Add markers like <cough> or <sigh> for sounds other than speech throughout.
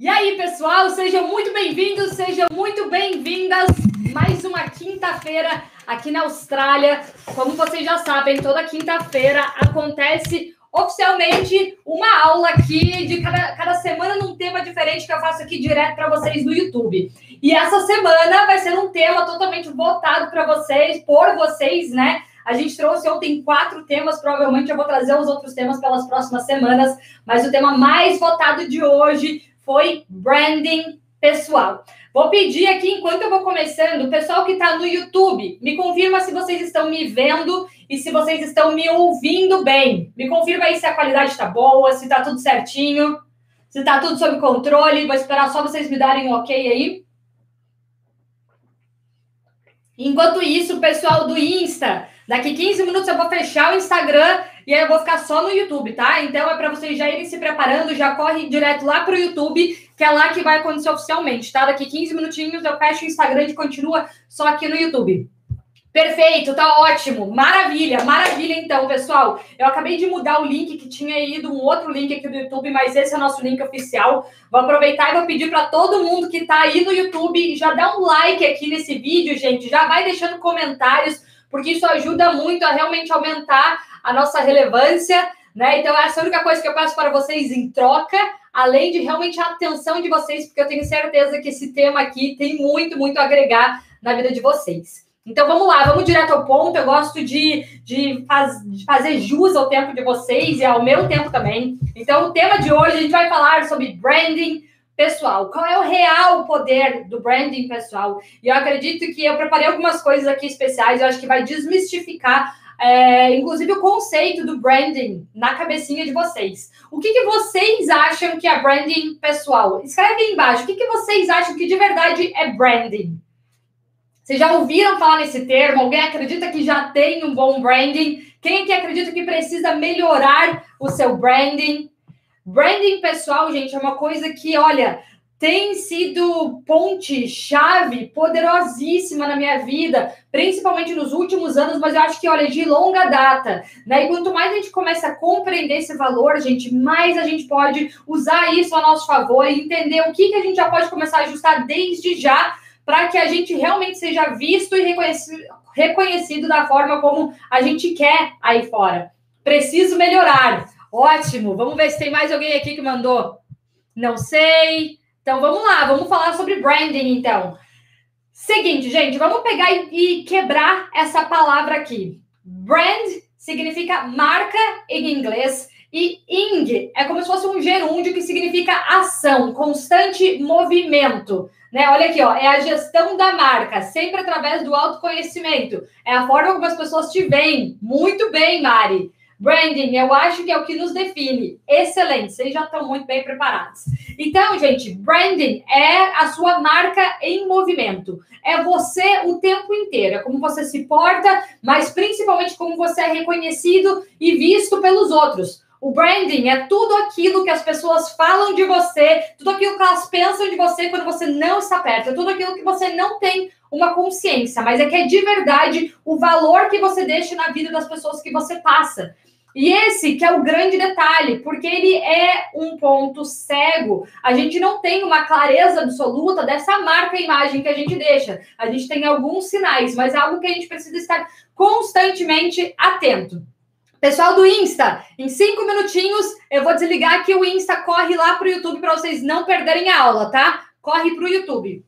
E aí, pessoal, sejam muito bem-vindos, sejam muito bem-vindas. Mais uma quinta-feira aqui na Austrália. Como vocês já sabem, toda quinta-feira acontece oficialmente uma aula aqui de cada, cada semana num tema diferente que eu faço aqui direto para vocês no YouTube. E essa semana vai ser um tema totalmente votado para vocês, por vocês, né? A gente trouxe ontem quatro temas, provavelmente eu vou trazer os outros temas pelas próximas semanas, mas o tema mais votado de hoje foi branding pessoal. Vou pedir aqui, enquanto eu vou começando, o pessoal que está no YouTube, me confirma se vocês estão me vendo e se vocês estão me ouvindo bem. Me confirma aí se a qualidade está boa, se está tudo certinho, se está tudo sob controle. Vou esperar só vocês me darem um ok aí. Enquanto isso, o pessoal do Insta, daqui 15 minutos eu vou fechar o Instagram e aí eu vou ficar só no YouTube, tá? Então é para vocês já irem se preparando, já corre direto lá pro YouTube, que é lá que vai acontecer oficialmente, tá? Daqui 15 minutinhos eu fecho o Instagram e continua só aqui no YouTube. Perfeito, tá ótimo. Maravilha, maravilha então, pessoal. Eu acabei de mudar o link que tinha ido um outro link aqui do YouTube, mas esse é o nosso link oficial. Vou aproveitar e vou pedir para todo mundo que tá aí no YouTube já dá um like aqui nesse vídeo, gente. Já vai deixando comentários, porque isso ajuda muito a realmente aumentar a nossa relevância, né? Então, essa é a única coisa que eu peço para vocês em troca, além de realmente a atenção de vocês, porque eu tenho certeza que esse tema aqui tem muito, muito a agregar na vida de vocês. Então vamos lá, vamos direto ao ponto. Eu gosto de, de, faz, de, fazer jus ao tempo de vocês e ao meu tempo também. Então, o tema de hoje a gente vai falar sobre branding pessoal. Qual é o real poder do branding pessoal? E eu acredito que eu preparei algumas coisas aqui especiais, eu acho que vai desmistificar. É, inclusive o conceito do branding na cabecinha de vocês. O que, que vocês acham que é branding pessoal? Escreve aí embaixo. O que, que vocês acham que de verdade é branding? Vocês já ouviram falar nesse termo? Alguém acredita que já tem um bom branding? Quem que acredita que precisa melhorar o seu branding? Branding pessoal, gente, é uma coisa que, olha, tem sido ponte-chave poderosíssima na minha vida, principalmente nos últimos anos, mas eu acho que, olha, de longa data, né? E quanto mais a gente começa a compreender esse valor, gente, mais a gente pode usar isso a nosso favor e entender o que, que a gente já pode começar a ajustar desde já para que a gente realmente seja visto e reconhecido, reconhecido da forma como a gente quer aí fora. Preciso melhorar. Ótimo. Vamos ver se tem mais alguém aqui que mandou. Não sei. Então vamos lá, vamos falar sobre branding então. Seguinte, gente, vamos pegar e, quebrar essa palavra aqui. Brand significa marca em inglês e ing é como se fosse um gerúndio que significa ação, constante movimento. Né? Olha aqui, ó, é a gestão da marca, sempre através do autoconhecimento. É a forma como as pessoas te veem. Muito bem, Mari. Branding, eu acho que é o que nos define. Excelente, vocês já estão muito bem preparados. Então, gente, branding é a sua marca em movimento. É você o tempo inteiro, é como você se porta, mas principalmente como você é reconhecido e visto pelos outros. O branding é tudo aquilo que as pessoas falam de você, tudo aquilo que elas pensam de você quando você não está perto, é tudo aquilo que você não tem uma consciência, mas é que é de verdade o valor que você deixa na vida das pessoas que você passa. E esse que é o grande detalhe, porque ele é um ponto cego. A gente não tem uma clareza absoluta dessa marca imagem que a gente deixa. A gente tem alguns sinais, mas é algo que a gente precisa estar constantemente atento. Pessoal do Insta, em cinco minutinhos eu vou desligar aqui o Insta, corre lá para o YouTube para vocês não perderem a aula, tá? Corre para o YouTube.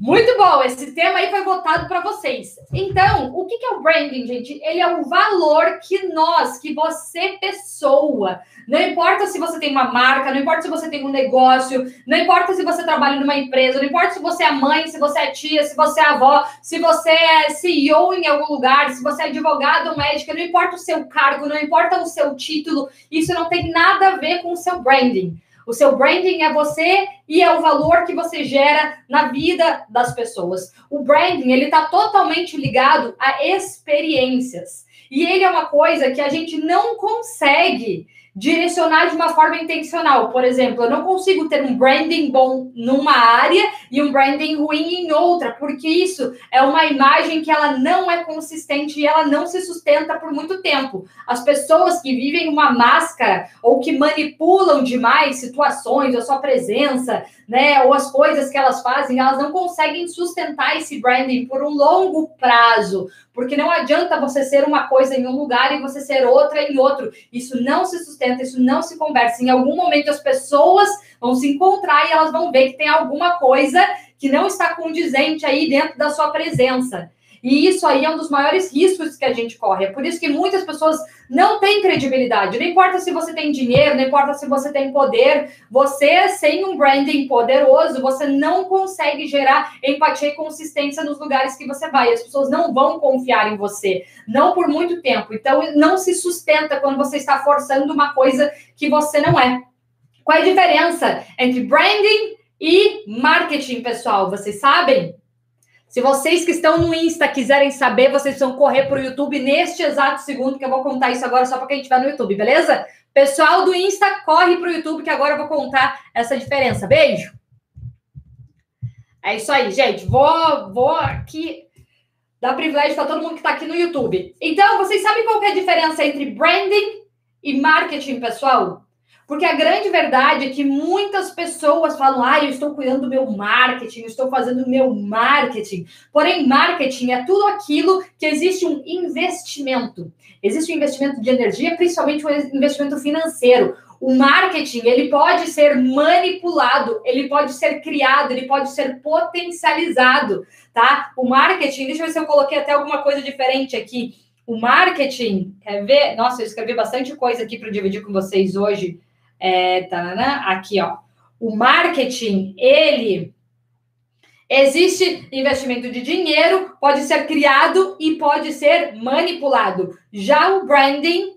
Muito bom, esse tema aí foi votado para vocês. Então, o que é o branding, gente? Ele é o valor que nós, que você, pessoa, não importa se você tem uma marca, não importa se você tem um negócio, não importa se você trabalha numa empresa, não importa se você é mãe, se você é tia, se você é avó, se você é CEO em algum lugar, se você é advogado ou médica, não importa o seu cargo, não importa o seu título, isso não tem nada a ver com o seu branding. O seu branding é você e é o valor que você gera na vida das pessoas. O branding, ele está totalmente ligado a experiências. E ele é uma coisa que a gente não consegue direcionar de uma forma intencional. Por exemplo, eu não consigo ter um branding bom numa área e um branding ruim em outra, porque isso é uma imagem que ela não é consistente e ela não se sustenta por muito tempo. As pessoas que vivem uma máscara ou que manipulam demais situações, a sua presença, né, ou as coisas que elas fazem, elas não conseguem sustentar esse branding por um longo prazo, porque não adianta você ser uma coisa em um lugar e você ser outra em outro. Isso não se sustenta, isso não se conversa. Em algum momento as pessoas vão se encontrar e elas vão ver que tem alguma coisa que não está condizente aí dentro da sua presença. E isso aí é um dos maiores riscos que a gente corre. É por isso que muitas pessoas não têm credibilidade. Não importa se você tem dinheiro, não importa se você tem poder, você, sem um branding poderoso, você não consegue gerar empatia e consistência nos lugares que você vai. As pessoas não vão confiar em você, não por muito tempo. Então, não se sustenta quando você está forçando uma coisa que você não é. Qual é a diferença entre branding e marketing, pessoal? Vocês sabem? Se vocês que estão no Insta quiserem saber, vocês vão correr para o YouTube neste exato segundo, que eu vou contar isso agora só para quem estiver no YouTube, beleza? Pessoal do Insta, corre para o YouTube, que agora eu vou contar essa diferença. Beijo! É isso aí, gente. Vou, vou aqui dar privilégio para todo mundo que está aqui no YouTube. Então, vocês sabem qual é a diferença entre branding e marketing, pessoal? Porque a grande verdade é que muitas pessoas falam: ah, eu estou cuidando do meu marketing, eu estou fazendo o meu marketing. Porém, marketing é tudo aquilo que existe um investimento. Existe um investimento de energia, principalmente um investimento financeiro. O marketing, ele pode ser manipulado, ele pode ser criado, ele pode ser potencializado, tá? O marketing, deixa eu ver se eu coloquei até alguma coisa diferente aqui. O marketing, quer ver? Nossa, eu escrevi bastante coisa aqui para dividir com vocês hoje. É, aqui, ó. O marketing, ele existe investimento de dinheiro, pode ser criado e pode ser manipulado. Já o branding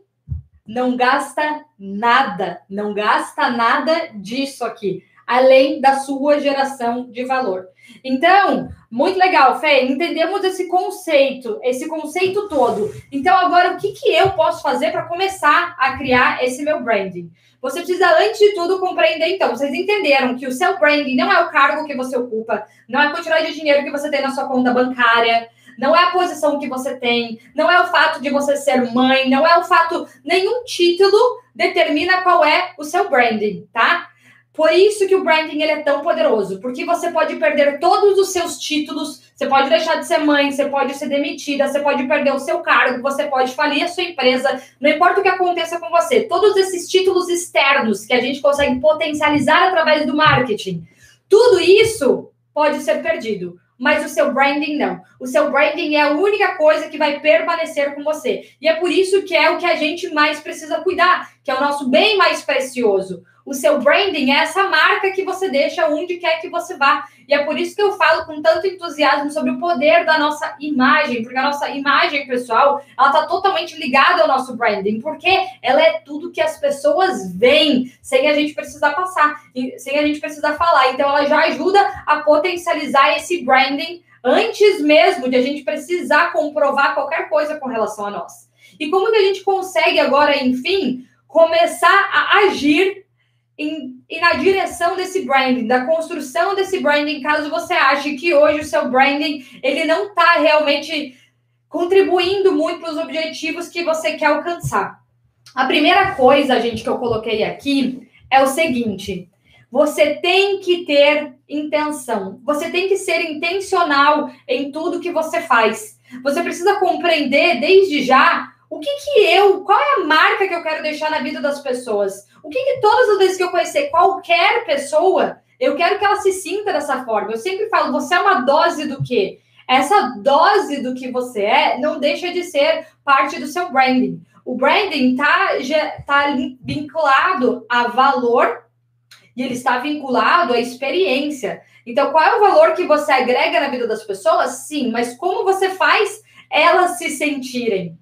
não gasta nada, não gasta nada disso aqui, além da sua geração de valor. Então, muito legal, Fê, entendemos esse conceito, esse conceito todo. Então, agora, o que, que eu posso fazer para começar a criar esse meu branding? Você precisa, antes de tudo, compreender, então, vocês entenderam que o seu branding não é o cargo que você ocupa, não é a quantidade de dinheiro que você tem na sua conta bancária, não é a posição que você tem, não é o fato de você ser mãe, não é o fato, nenhum título determina qual é o seu branding, tá? Por isso que o branding ele é tão poderoso, porque você pode perder todos os seus títulos, você pode deixar de ser mãe, você pode ser demitida, você pode perder o seu cargo, você pode falir a sua empresa, não importa o que aconteça com você. Todos esses títulos externos que a gente consegue potencializar através do marketing, tudo isso pode ser perdido mas o seu branding não. O seu branding é a única coisa que vai permanecer com você. E é por isso que é o que a gente mais precisa cuidar, que é o nosso bem mais precioso. O seu branding é essa marca que você deixa onde quer que você vá. E é por isso que eu falo com tanto entusiasmo sobre o poder da nossa imagem, porque a nossa imagem pessoal, ela está totalmente ligada ao nosso branding, porque ela é tudo que as pessoas veem, sem a gente precisar passar, sem a gente precisar falar. Então ela já ajuda a potencializar esse branding antes mesmo de a gente precisar comprovar qualquer coisa com relação a nós. E como que a gente consegue agora, enfim, começar a agir em, e na direção desse branding, da construção desse branding, caso você ache que hoje o seu branding ele não está realmente contribuindo muito para os objetivos que você quer alcançar. A primeira coisa, gente, que eu coloquei aqui é o seguinte: você tem que ter intenção, você tem que ser intencional em tudo que você faz. Você precisa compreender desde já o que que eu, qual é a marca que eu quero deixar na vida das pessoas? O que que todas as vezes que eu conhecer qualquer pessoa, eu quero que ela se sinta dessa forma. Eu sempre falo, você é uma dose do quê? Essa dose do que você é não deixa de ser parte do seu branding. O branding tá, tá vinculado a valor e ele está vinculado à experiência. Então, qual é o valor que você agrega na vida das pessoas? Sim, mas como você faz elas se sentirem?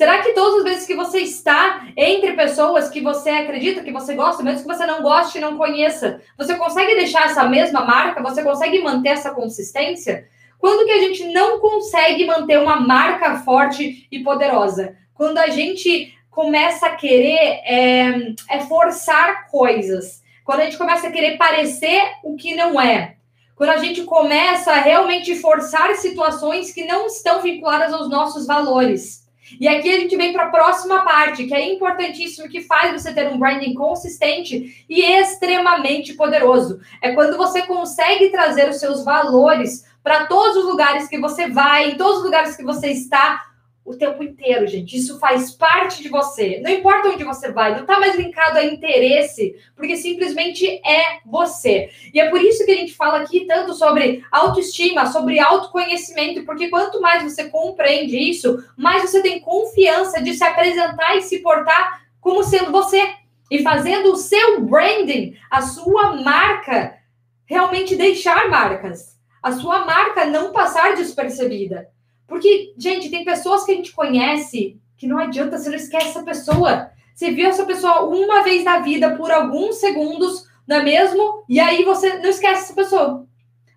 Será que todas as vezes que você está entre pessoas que você acredita, que você gosta, mesmo que você não goste e não conheça, você consegue deixar essa mesma marca? Você consegue manter essa consistência? Quando que a gente não consegue manter uma marca forte e poderosa? Quando a gente começa a querer é, é forçar coisas. Quando a gente começa a querer parecer o que não é. Quando a gente começa a realmente forçar situações que não estão vinculadas aos nossos valores. E aqui a gente vem para a próxima parte, que é importantíssimo, que faz você ter um branding consistente e extremamente poderoso. É quando você consegue trazer os seus valores para todos os lugares que você vai, em todos os lugares que você está, o tempo inteiro, gente. Isso faz parte de você. Não importa onde você vai, não está mais linkado a interesse, porque simplesmente é você. E é por isso que a gente fala aqui tanto sobre autoestima, sobre autoconhecimento, porque quanto mais você compreende isso, mais você tem confiança de se apresentar e se portar como sendo você. E fazendo o seu branding, a sua marca, realmente deixar marcas. A sua marca não passar despercebida. Porque, gente, tem pessoas que a gente conhece que não adianta, você não esquece essa pessoa. Você viu essa pessoa uma vez na vida por alguns segundos, não é mesmo? E aí você não esquece essa pessoa.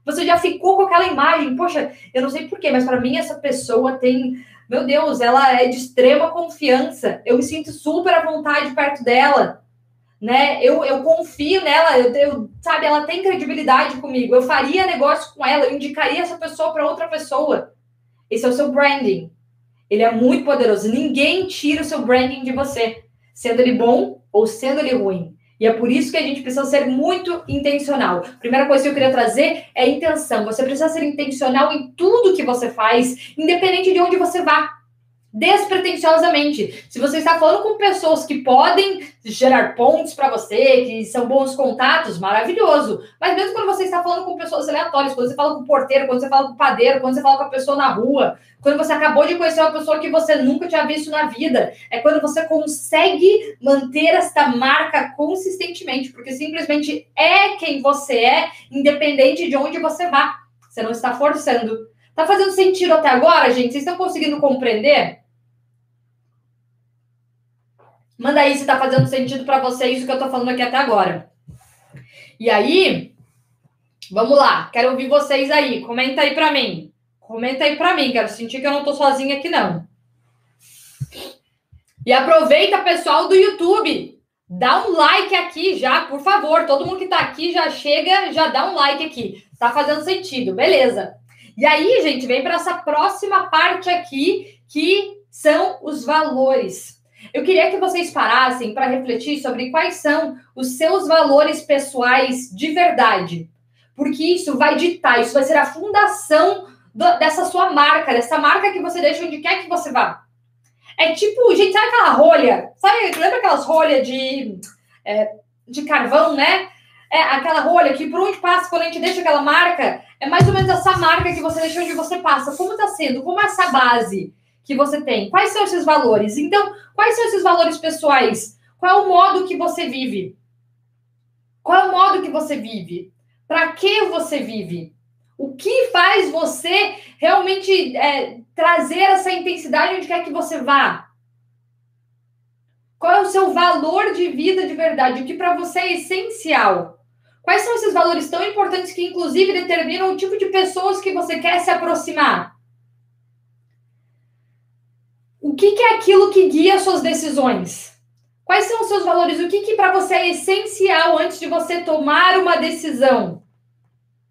Você já ficou com aquela imagem. Poxa, eu não sei porquê, mas para mim essa pessoa tem. Meu Deus, ela é de extrema confiança. Eu me sinto super à vontade perto dela. Né? Eu, eu confio nela, eu, eu, sabe, ela tem credibilidade comigo. Eu faria negócio com ela, eu indicaria essa pessoa para outra pessoa. Esse é o seu branding. Ele é muito poderoso. Ninguém tira o seu branding de você, sendo ele bom ou sendo ele ruim. E é por isso que a gente precisa ser muito intencional. Primeira coisa que eu queria trazer é intenção. Você precisa ser intencional em tudo que você faz, independente de onde você vá despretensiosamente. Se você está falando com pessoas que podem gerar pontos para você, que são bons contatos, maravilhoso. Mas mesmo quando você está falando com pessoas aleatórias, quando você fala com o porteiro, quando você fala com o padeiro, quando você fala com a pessoa na rua, quando você acabou de conhecer uma pessoa que você nunca tinha visto na vida, é quando você consegue manter esta marca consistentemente, porque simplesmente é quem você é, independente de onde você vá. Você não está forçando. Tá fazendo sentido até agora, gente? Vocês estão conseguindo compreender? Manda aí se está fazendo sentido para vocês o que eu estou falando aqui até agora. E aí, vamos lá. Quero ouvir vocês aí. Comenta aí para mim. Comenta aí para mim. Quero sentir que eu não estou sozinha aqui, não. E aproveita, pessoal do YouTube. Dá um like aqui já, por favor. Todo mundo que está aqui já chega, já dá um like aqui. Tá fazendo sentido, beleza. E aí, gente, vem para essa próxima parte aqui, que são os valores. Eu queria que vocês parassem para refletir sobre quais são os seus valores pessoais de verdade. Porque isso vai ditar, isso vai ser a fundação do, dessa sua marca, dessa marca que você deixa onde quer que você vá. É tipo, gente, sabe aquela rolha? Sabe, lembra aquelas rolhas de, é, de carvão, né? É aquela rolha que por onde passa, quando a gente deixa aquela marca, é mais ou menos essa marca que você deixa onde você passa. Como está sendo? Como é essa base? Que você tem? Quais são esses valores? Então, quais são esses valores pessoais? Qual é o modo que você vive? Qual é o modo que você vive? Para que você vive? O que faz você realmente é, trazer essa intensidade onde quer que você vá? Qual é o seu valor de vida de verdade? O que para você é essencial? Quais são esses valores tão importantes que, inclusive, determinam o tipo de pessoas que você quer se aproximar? O que, que é aquilo que guia suas decisões? Quais são os seus valores? O que, que para você é essencial antes de você tomar uma decisão?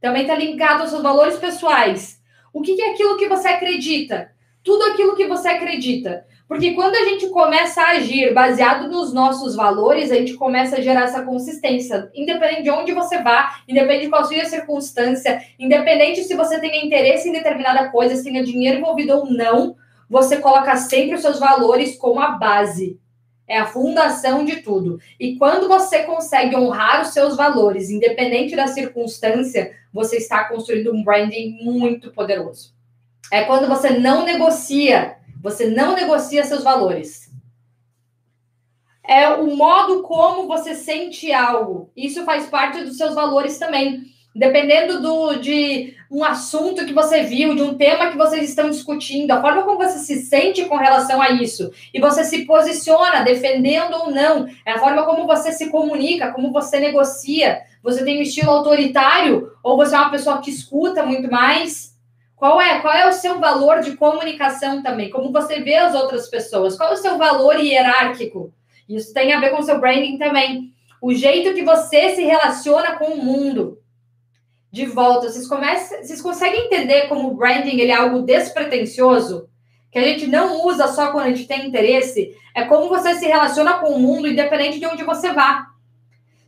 Também está ligado aos seus valores pessoais. O que, que é aquilo que você acredita? Tudo aquilo que você acredita. Porque quando a gente começa a agir baseado nos nossos valores, a gente começa a gerar essa consistência. Independente de onde você vá, independente de qual seja a circunstância, independente se você tenha interesse em determinada coisa, se tenha dinheiro envolvido ou não, você coloca sempre os seus valores como a base. É a fundação de tudo. E quando você consegue honrar os seus valores, independente da circunstância, você está construindo um branding muito poderoso. É quando você não negocia, você não negocia seus valores. É o modo como você sente algo. Isso faz parte dos seus valores também. Dependendo do, de um assunto que você viu, de um tema que vocês estão discutindo, a forma como você se sente com relação a isso, e você se posiciona defendendo ou não, é a forma como você se comunica, como você negocia. Você tem um estilo autoritário ou você é uma pessoa que escuta muito mais? Qual é, qual é o seu valor de comunicação também? Como você vê as outras pessoas? Qual é o seu valor hierárquico? Isso tem a ver com o seu branding também. O jeito que você se relaciona com o mundo. De volta, vocês, começam, vocês conseguem entender como o branding ele é algo despretensioso? Que a gente não usa só quando a gente tem interesse? É como você se relaciona com o mundo, independente de onde você vá.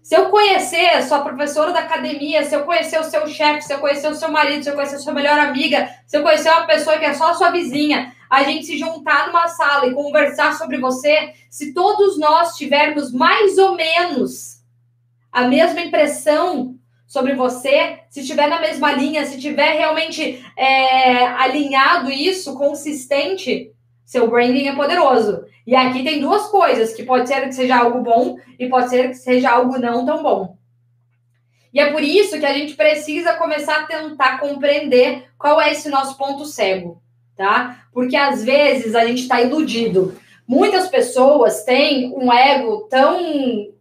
Se eu conhecer a sua professora da academia, se eu conhecer o seu chefe, se eu conhecer o seu marido, se eu conhecer a sua melhor amiga, se eu conhecer uma pessoa que é só a sua vizinha, a gente se juntar numa sala e conversar sobre você, se todos nós tivermos mais ou menos a mesma impressão sobre você, se estiver na mesma linha, se tiver realmente é, alinhado isso, consistente, seu branding é poderoso. E aqui tem duas coisas, que pode ser que seja algo bom e pode ser que seja algo não tão bom. E é por isso que a gente precisa começar a tentar compreender qual é esse nosso ponto cego, tá? Porque às vezes a gente está iludido. Muitas pessoas têm um ego tão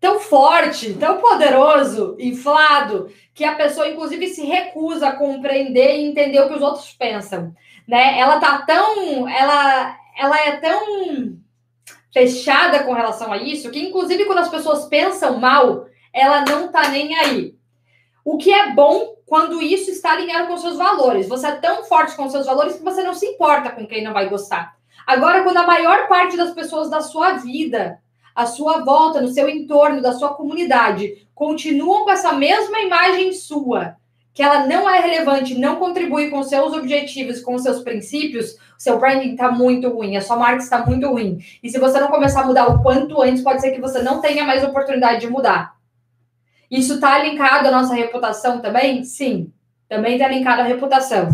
tão forte, tão poderoso, inflado, que a pessoa inclusive se recusa a compreender e entender o que os outros pensam né? Ela tá tão, ela, ela é tão fechada com relação a isso que, inclusive, quando as pessoas pensam mal, ela não tá nem aí. O que é bom quando isso está alinhado com seus valores. Você é tão forte com seus valores que você não se importa com quem não vai gostar. Agora, quando a maior parte das pessoas da sua vida, a sua volta, no seu entorno, da sua comunidade, continuam com essa mesma imagem sua, que ela não é relevante, não contribui com seus objetivos, com seus princípios, seu branding está muito ruim, a sua marca está muito ruim. E se você não começar a mudar o quanto antes, pode ser que você não tenha mais oportunidade de mudar. Isso está linkado à nossa reputação também? Sim, também está linkado à reputação.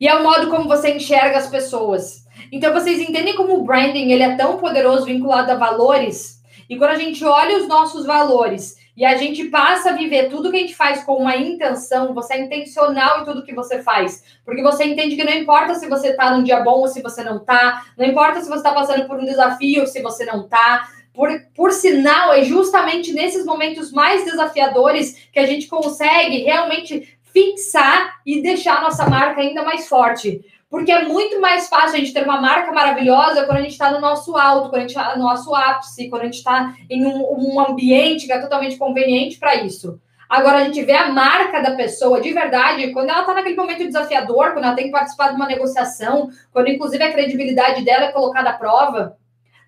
E é o modo como você enxerga as pessoas. Então, vocês entendem como o branding ele é tão poderoso vinculado a valores? E quando a gente olha os nossos valores e a gente passa a viver tudo que a gente faz com uma intenção, você é intencional em tudo que você faz. Porque você entende que não importa se você tá num dia bom ou se você não tá, não importa se você está passando por um desafio ou se você não tá. Por, por sinal, é justamente nesses momentos mais desafiadores que a gente consegue realmente fixar e deixar a nossa marca ainda mais forte. Porque é muito mais fácil a gente ter uma marca maravilhosa quando a gente está no nosso alto, quando a gente está no nosso ápice, quando a gente está em um, um ambiente que é totalmente conveniente para isso. Agora, a gente vê a marca da pessoa de verdade quando ela está naquele momento desafiador, quando ela tem que participar de uma negociação, quando, inclusive, a credibilidade dela é colocada à prova.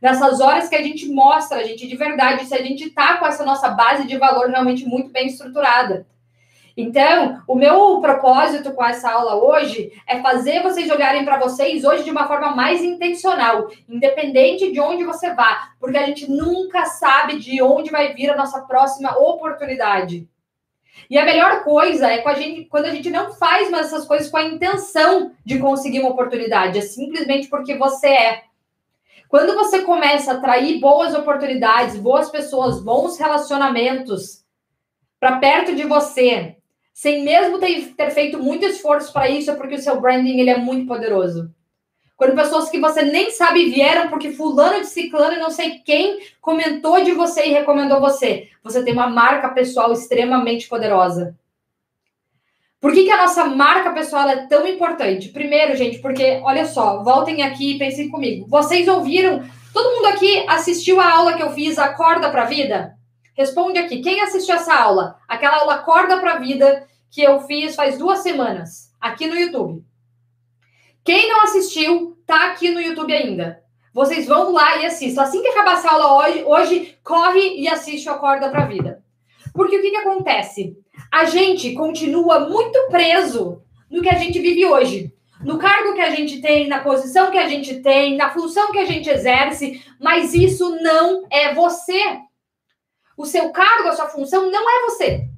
Nessas horas que a gente mostra, a gente de verdade, se a gente está com essa nossa base de valor realmente muito bem estruturada. Então, o meu propósito com essa aula hoje é fazer vocês olharem para vocês hoje de uma forma mais intencional, independente de onde você vá, porque a gente nunca sabe de onde vai vir a nossa próxima oportunidade. E a melhor coisa é a gente, quando a gente não faz mais essas coisas com a intenção de conseguir uma oportunidade, é simplesmente porque você é. Quando você começa a atrair boas oportunidades, boas pessoas, bons relacionamentos para perto de você, sem mesmo ter, ter feito muito esforço para isso, é porque o seu branding ele é muito poderoso. Quando pessoas que você nem sabe vieram porque fulano de ciclano e não sei quem comentou de você e recomendou você. Você tem uma marca pessoal extremamente poderosa. Por que, que a nossa marca pessoal é tão importante? Primeiro, gente, porque, olha só, voltem aqui e pensem comigo. Vocês ouviram? Todo mundo aqui assistiu a aula que eu fiz, Acorda para a Vida? Responde aqui. Quem assistiu essa aula? Aquela aula Acorda para a Vida que eu fiz faz duas semanas aqui no YouTube. Quem não assistiu, tá aqui no YouTube ainda. Vocês vão lá e assistam. Assim que acabar essa aula hoje, hoje corre e assiste o Acorda para a Vida. Porque o que, que acontece? A gente continua muito preso no que a gente vive hoje. No cargo que a gente tem, na posição que a gente tem, na função que a gente exerce, mas isso não é você. O seu cargo, a sua função não é você.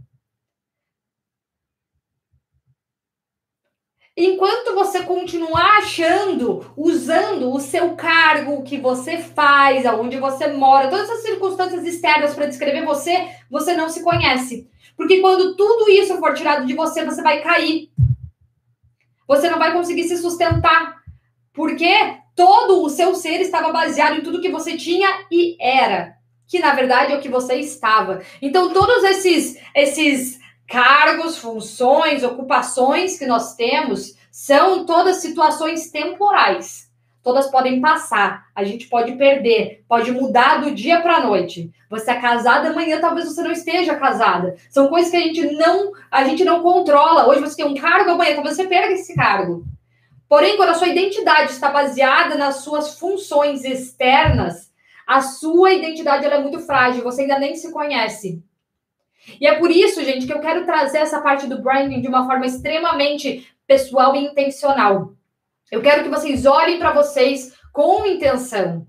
Enquanto você continuar achando, usando o seu cargo, o que você faz, aonde você mora, todas essas circunstâncias externas para descrever você, você não se conhece. Porque quando tudo isso for tirado de você, você vai cair. Você não vai conseguir se sustentar. Porque todo o seu ser estava baseado em tudo que você tinha e era. Que na verdade é o que você estava. Então, todos esses, esses Cargos, funções, ocupações que nós temos são todas situações temporais. Todas podem passar, a gente pode perder, pode mudar do dia para a noite. Você é casada, amanhã talvez você não esteja casada. São coisas que a gente não, a gente não controla. Hoje você tem um cargo, amanhã talvez você perca esse cargo. Porém, quando a sua identidade está baseada nas suas funções externas, a sua identidade é muito frágil, você ainda nem se conhece. E é por isso, gente, que eu quero trazer essa parte do branding de uma forma extremamente pessoal e intencional. Eu quero que vocês olhem para vocês com intenção.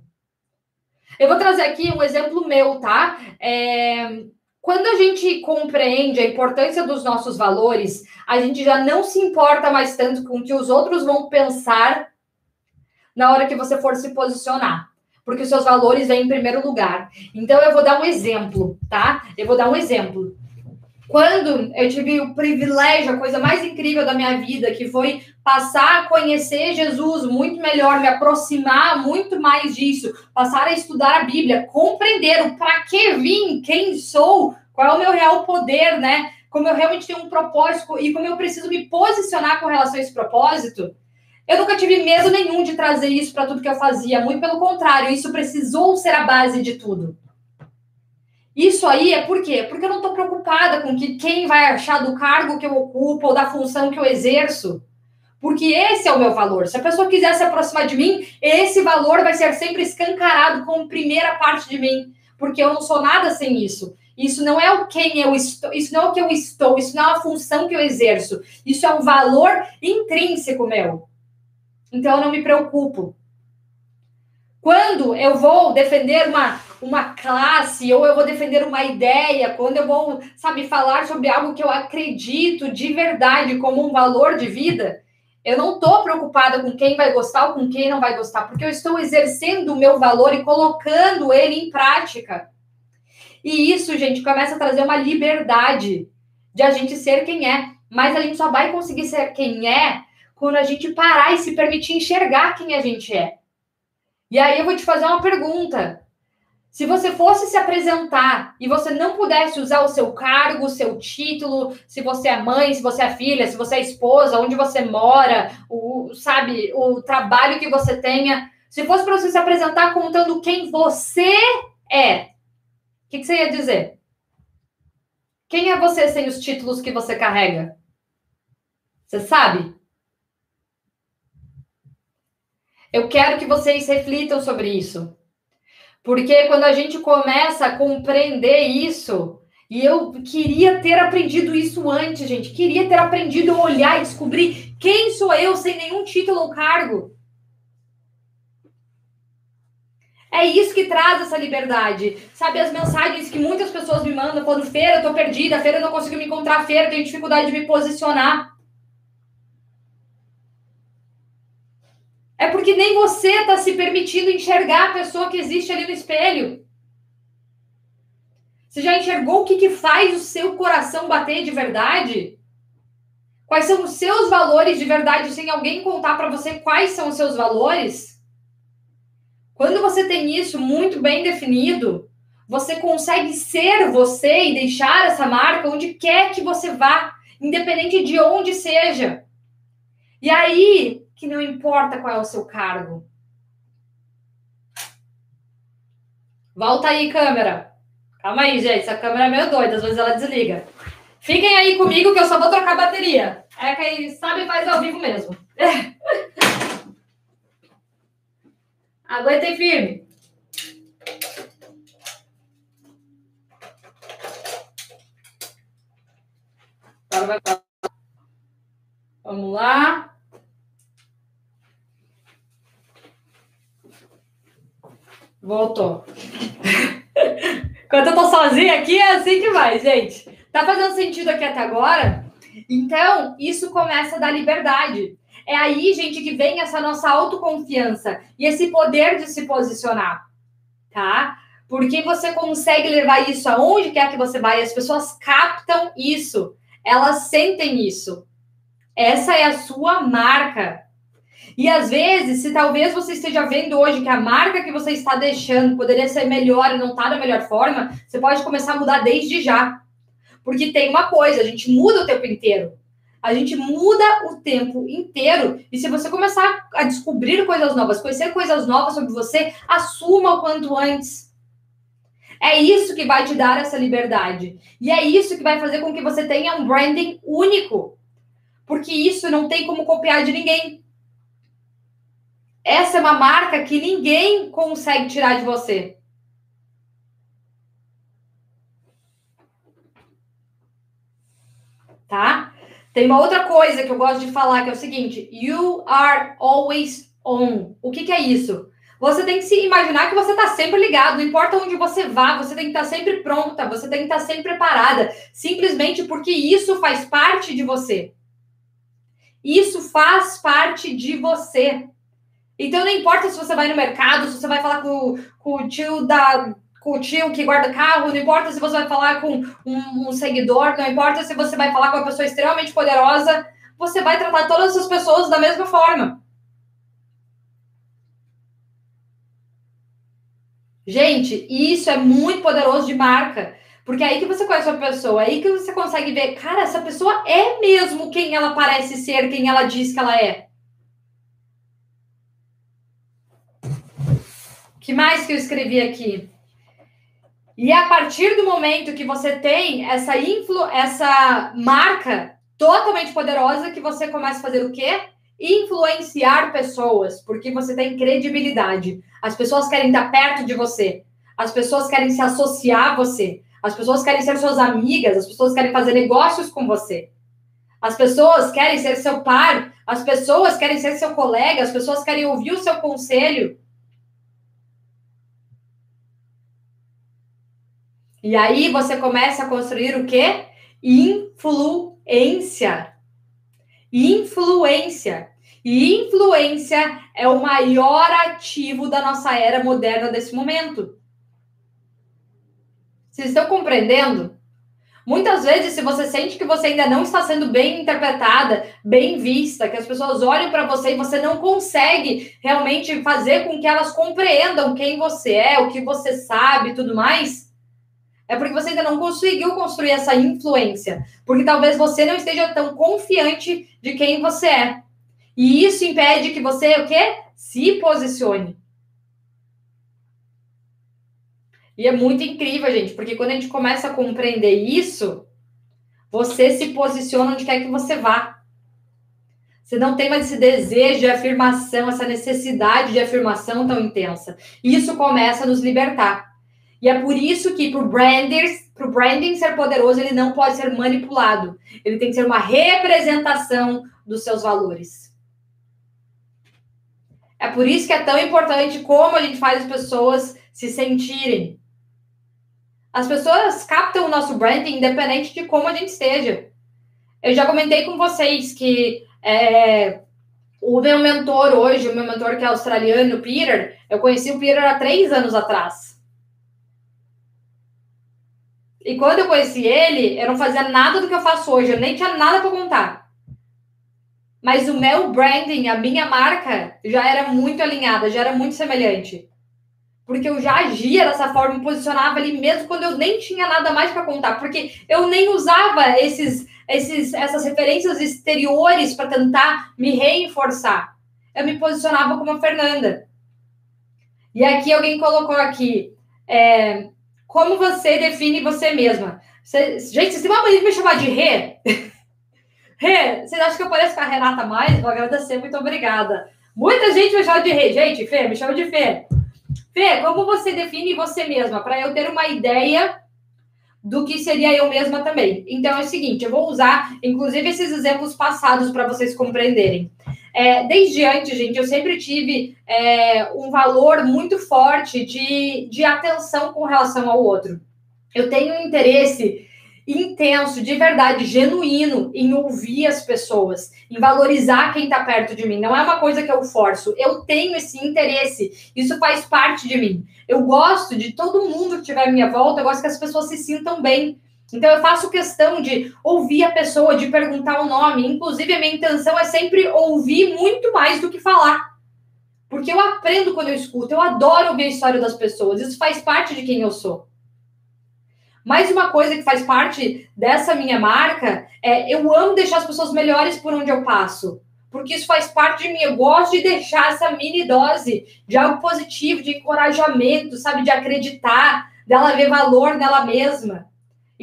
Eu vou trazer aqui um exemplo meu, tá? É... Quando a gente compreende a importância dos nossos valores, a gente já não se importa mais tanto com o que os outros vão pensar na hora que você for se posicionar. Porque os seus valores vêm em primeiro lugar. Então, eu vou dar um exemplo, tá? Eu vou dar um exemplo. Quando eu tive o privilégio, a coisa mais incrível da minha vida, que foi passar a conhecer Jesus muito melhor, me aproximar muito mais disso, passar a estudar a Bíblia, compreender o para que vim, quem sou, qual é o meu real poder, né? Como eu realmente tenho um propósito e como eu preciso me posicionar com relação a esse propósito. Eu nunca tive medo nenhum de trazer isso para tudo que eu fazia, muito pelo contrário, isso precisou ser a base de tudo. Isso aí é por quê? Porque eu não estou preocupada com que quem vai achar do cargo que eu ocupo ou da função que eu exerço. Porque esse é o meu valor. Se a pessoa quiser se aproximar de mim, esse valor vai ser sempre escancarado como primeira parte de mim. Porque eu não sou nada sem isso. Isso não é o quem eu estou, isso não é o que eu estou, isso não é a função que eu exerço. Isso é um valor intrínseco meu. Então eu não me preocupo. Quando eu vou defender uma, uma classe ou eu vou defender uma ideia, quando eu vou, sabe, falar sobre algo que eu acredito de verdade como um valor de vida, eu não estou preocupada com quem vai gostar ou com quem não vai gostar, porque eu estou exercendo o meu valor e colocando ele em prática. E isso, gente, começa a trazer uma liberdade de a gente ser quem é. Mas a gente só vai conseguir ser quem é quando a gente parar e se permitir enxergar quem a gente é. E aí eu vou te fazer uma pergunta. Se você fosse se apresentar e você não pudesse usar o seu cargo, o seu título, se você é mãe, se você é filha, se você é esposa, onde você mora, o, sabe, o trabalho que você tenha, se fosse para você se apresentar contando quem você é, o que, que você ia dizer? Quem é você sem os títulos que você carrega? Você sabe? Eu quero que vocês reflitam sobre isso. Porque quando a gente começa a compreender isso, e eu queria ter aprendido isso antes, gente, queria ter aprendido a olhar e descobrir quem sou eu sem nenhum título ou cargo. É isso que traz essa liberdade. Sabe, as mensagens que muitas pessoas me mandam falando, feira, eu tô perdida, feira, eu não consigo me encontrar, feira, tenho dificuldade de me posicionar. É porque nem você está se permitindo enxergar a pessoa que existe ali no espelho. Você já enxergou o que, que faz o seu coração bater de verdade? Quais são os seus valores de verdade sem alguém contar para você quais são os seus valores? Quando você tem isso muito bem definido, você consegue ser você e deixar essa marca onde quer que você vá, independente de onde seja. E aí, que não importa qual é o seu cargo. Volta aí, câmera. Calma aí, gente. Essa câmera é meio doida, às vezes ela desliga. Fiquem aí comigo que eu só vou trocar a bateria. É quem sabe faz ao vivo mesmo. <laughs> Aguentem firme. Vamos lá. Voltou. Quando eu tô sozinha aqui, é assim que vai, gente. Tá fazendo sentido aqui até agora? Então, isso começa da liberdade. É aí, gente, que vem essa nossa autoconfiança e esse poder de se posicionar, tá? Porque você consegue levar isso aonde quer que você vai, as pessoas captam isso, elas sentem isso. Essa é a sua marca. E às vezes, se talvez você esteja vendo hoje que a marca que você está deixando poderia ser melhor e não está da melhor forma, você pode começar a mudar desde já. Porque tem uma coisa, a gente muda o tempo inteiro. A gente muda o tempo inteiro. E se você começar a descobrir coisas novas, conhecer coisas novas sobre você, assuma o quanto antes. É isso que vai te dar essa liberdade. E é isso que vai fazer com que você tenha um branding único. Porque isso não tem como copiar de ninguém. Essa é uma marca que ninguém consegue tirar de você. Tá? Tem uma outra coisa que eu gosto de falar que é o seguinte: you are always on. O que, que é isso? Você tem que se imaginar que você está sempre ligado, não importa onde você vá, você tem que estar tá sempre pronta, você tem que estar tá sempre preparada, simplesmente porque isso faz parte de você. Isso faz parte de você. Então não importa se você vai no mercado, se você vai falar com, com o tio da com o tio que guarda carro, não importa se você vai falar com um, um, seguidor, não importa se você vai falar com uma pessoa extremamente poderosa, você vai tratar todas as pessoas da mesma forma. Gente, isso é muito poderoso de marca. Porque é aí que você conhece a pessoa, é aí que você consegue ver, cara, essa pessoa é mesmo quem ela parece ser, quem ela diz que ela é. Que mais que eu escrevi aqui? E a partir do momento que você tem essa influ, essa marca totalmente poderosa, que você começa a fazer o quê? Influenciar pessoas, porque você tem credibilidade. As pessoas querem estar perto de você. As pessoas querem se associar a você. As pessoas querem ser suas amigas. As pessoas querem fazer negócios com você. As pessoas querem ser seu par. As pessoas querem ser seu colega. As pessoas querem ouvir o seu conselho. E aí você começa a construir o quê? Influência. Influência. E influência é o maior ativo da nossa era moderna desse momento. Vocês estão compreendendo? Muitas vezes, se você sente que você ainda não está sendo bem interpretada, bem vista, que as pessoas olham para você e você não consegue realmente fazer com que elas compreendam quem você é, o que você sabe e tudo mais, é porque você ainda não conseguiu construir essa influência. Porque talvez você não esteja tão confiante de quem você é. E isso impede que você, o quê? Se posicione. E é muito incrível, gente, porque quando a gente começa a compreender isso, você se posiciona onde quer que você vá. Você não tem mais esse desejo de afirmação, essa necessidade de afirmação tão intensa. Isso começa a nos libertar. E é por isso que para o para o branding ser poderoso, ele não pode ser manipulado. Ele tem que ser uma representação dos seus valores. É por isso que é tão importante como a gente faz as pessoas se sentirem. As pessoas captam o nosso branding independente de como a gente esteja. Eu já comentei com vocês que é, o meu mentor hoje, o meu mentor que é australiano, Peter, eu conheci o Peter há três anos atrás. E quando eu conheci ele, eu não fazia nada do que eu faço hoje, eu nem tinha nada para contar. Mas o meu branding, a minha marca, já era muito alinhada, já era muito semelhante. Porque eu já agia dessa forma, me posicionava ali mesmo quando eu nem tinha nada mais para contar. Porque eu nem usava esses, esses, essas referências exteriores para tentar me reforçar. Eu me posicionava como a Fernanda. E aqui alguém colocou aqui. É, como você define você mesma? Você, gente, vocês têm uma mania de me chamar de Rê? <laughs> Rê, vocês acham que eu pareço com a Renata mais? Vou agradecer, muito obrigada. Muita gente me chama de Rê. Gente, Fê, me chama de Fê. Fê, como você define você mesma? Para eu ter uma ideia do que seria eu mesma também. Então é o seguinte, eu vou usar, inclusive, esses exemplos passados para vocês compreenderem. É, desde antes, gente, eu sempre tive é, um valor muito forte de, de atenção com relação ao outro. Eu tenho um interesse intenso, de verdade, genuíno em ouvir as pessoas, em valorizar quem está perto de mim. Não é uma coisa que eu forço. Eu tenho esse interesse. Isso faz parte de mim. Eu gosto de todo mundo que estiver à minha volta, eu gosto que as pessoas se sintam bem. Então eu faço questão de ouvir a pessoa, de perguntar o nome. Inclusive, a minha intenção é sempre ouvir muito mais do que falar. Porque eu aprendo quando eu escuto, eu adoro ouvir a história das pessoas. Isso faz parte de quem eu sou. Mais uma coisa que faz parte dessa minha marca é eu amo deixar as pessoas melhores por onde eu passo. Porque isso faz parte de mim. Eu gosto de deixar essa mini dose de algo positivo, de encorajamento, sabe? De acreditar, dela ver valor nela mesma.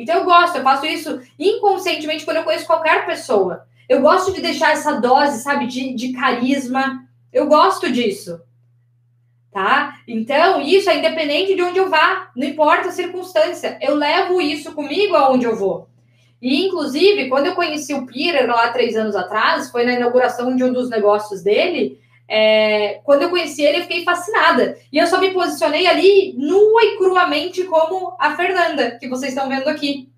Então eu gosto, eu faço isso inconscientemente quando eu conheço qualquer pessoa. Eu gosto de deixar essa dose, sabe, de, de carisma. Eu gosto disso tá? Então, isso é independente de onde eu vá, não importa a circunstância, eu levo isso comigo aonde eu vou. E, inclusive, quando eu conheci o Peter lá três anos atrás, foi na inauguração de um dos negócios dele, é, quando eu conheci ele, eu fiquei fascinada. E eu só me posicionei ali nua e cruamente como a Fernanda, que vocês estão vendo aqui.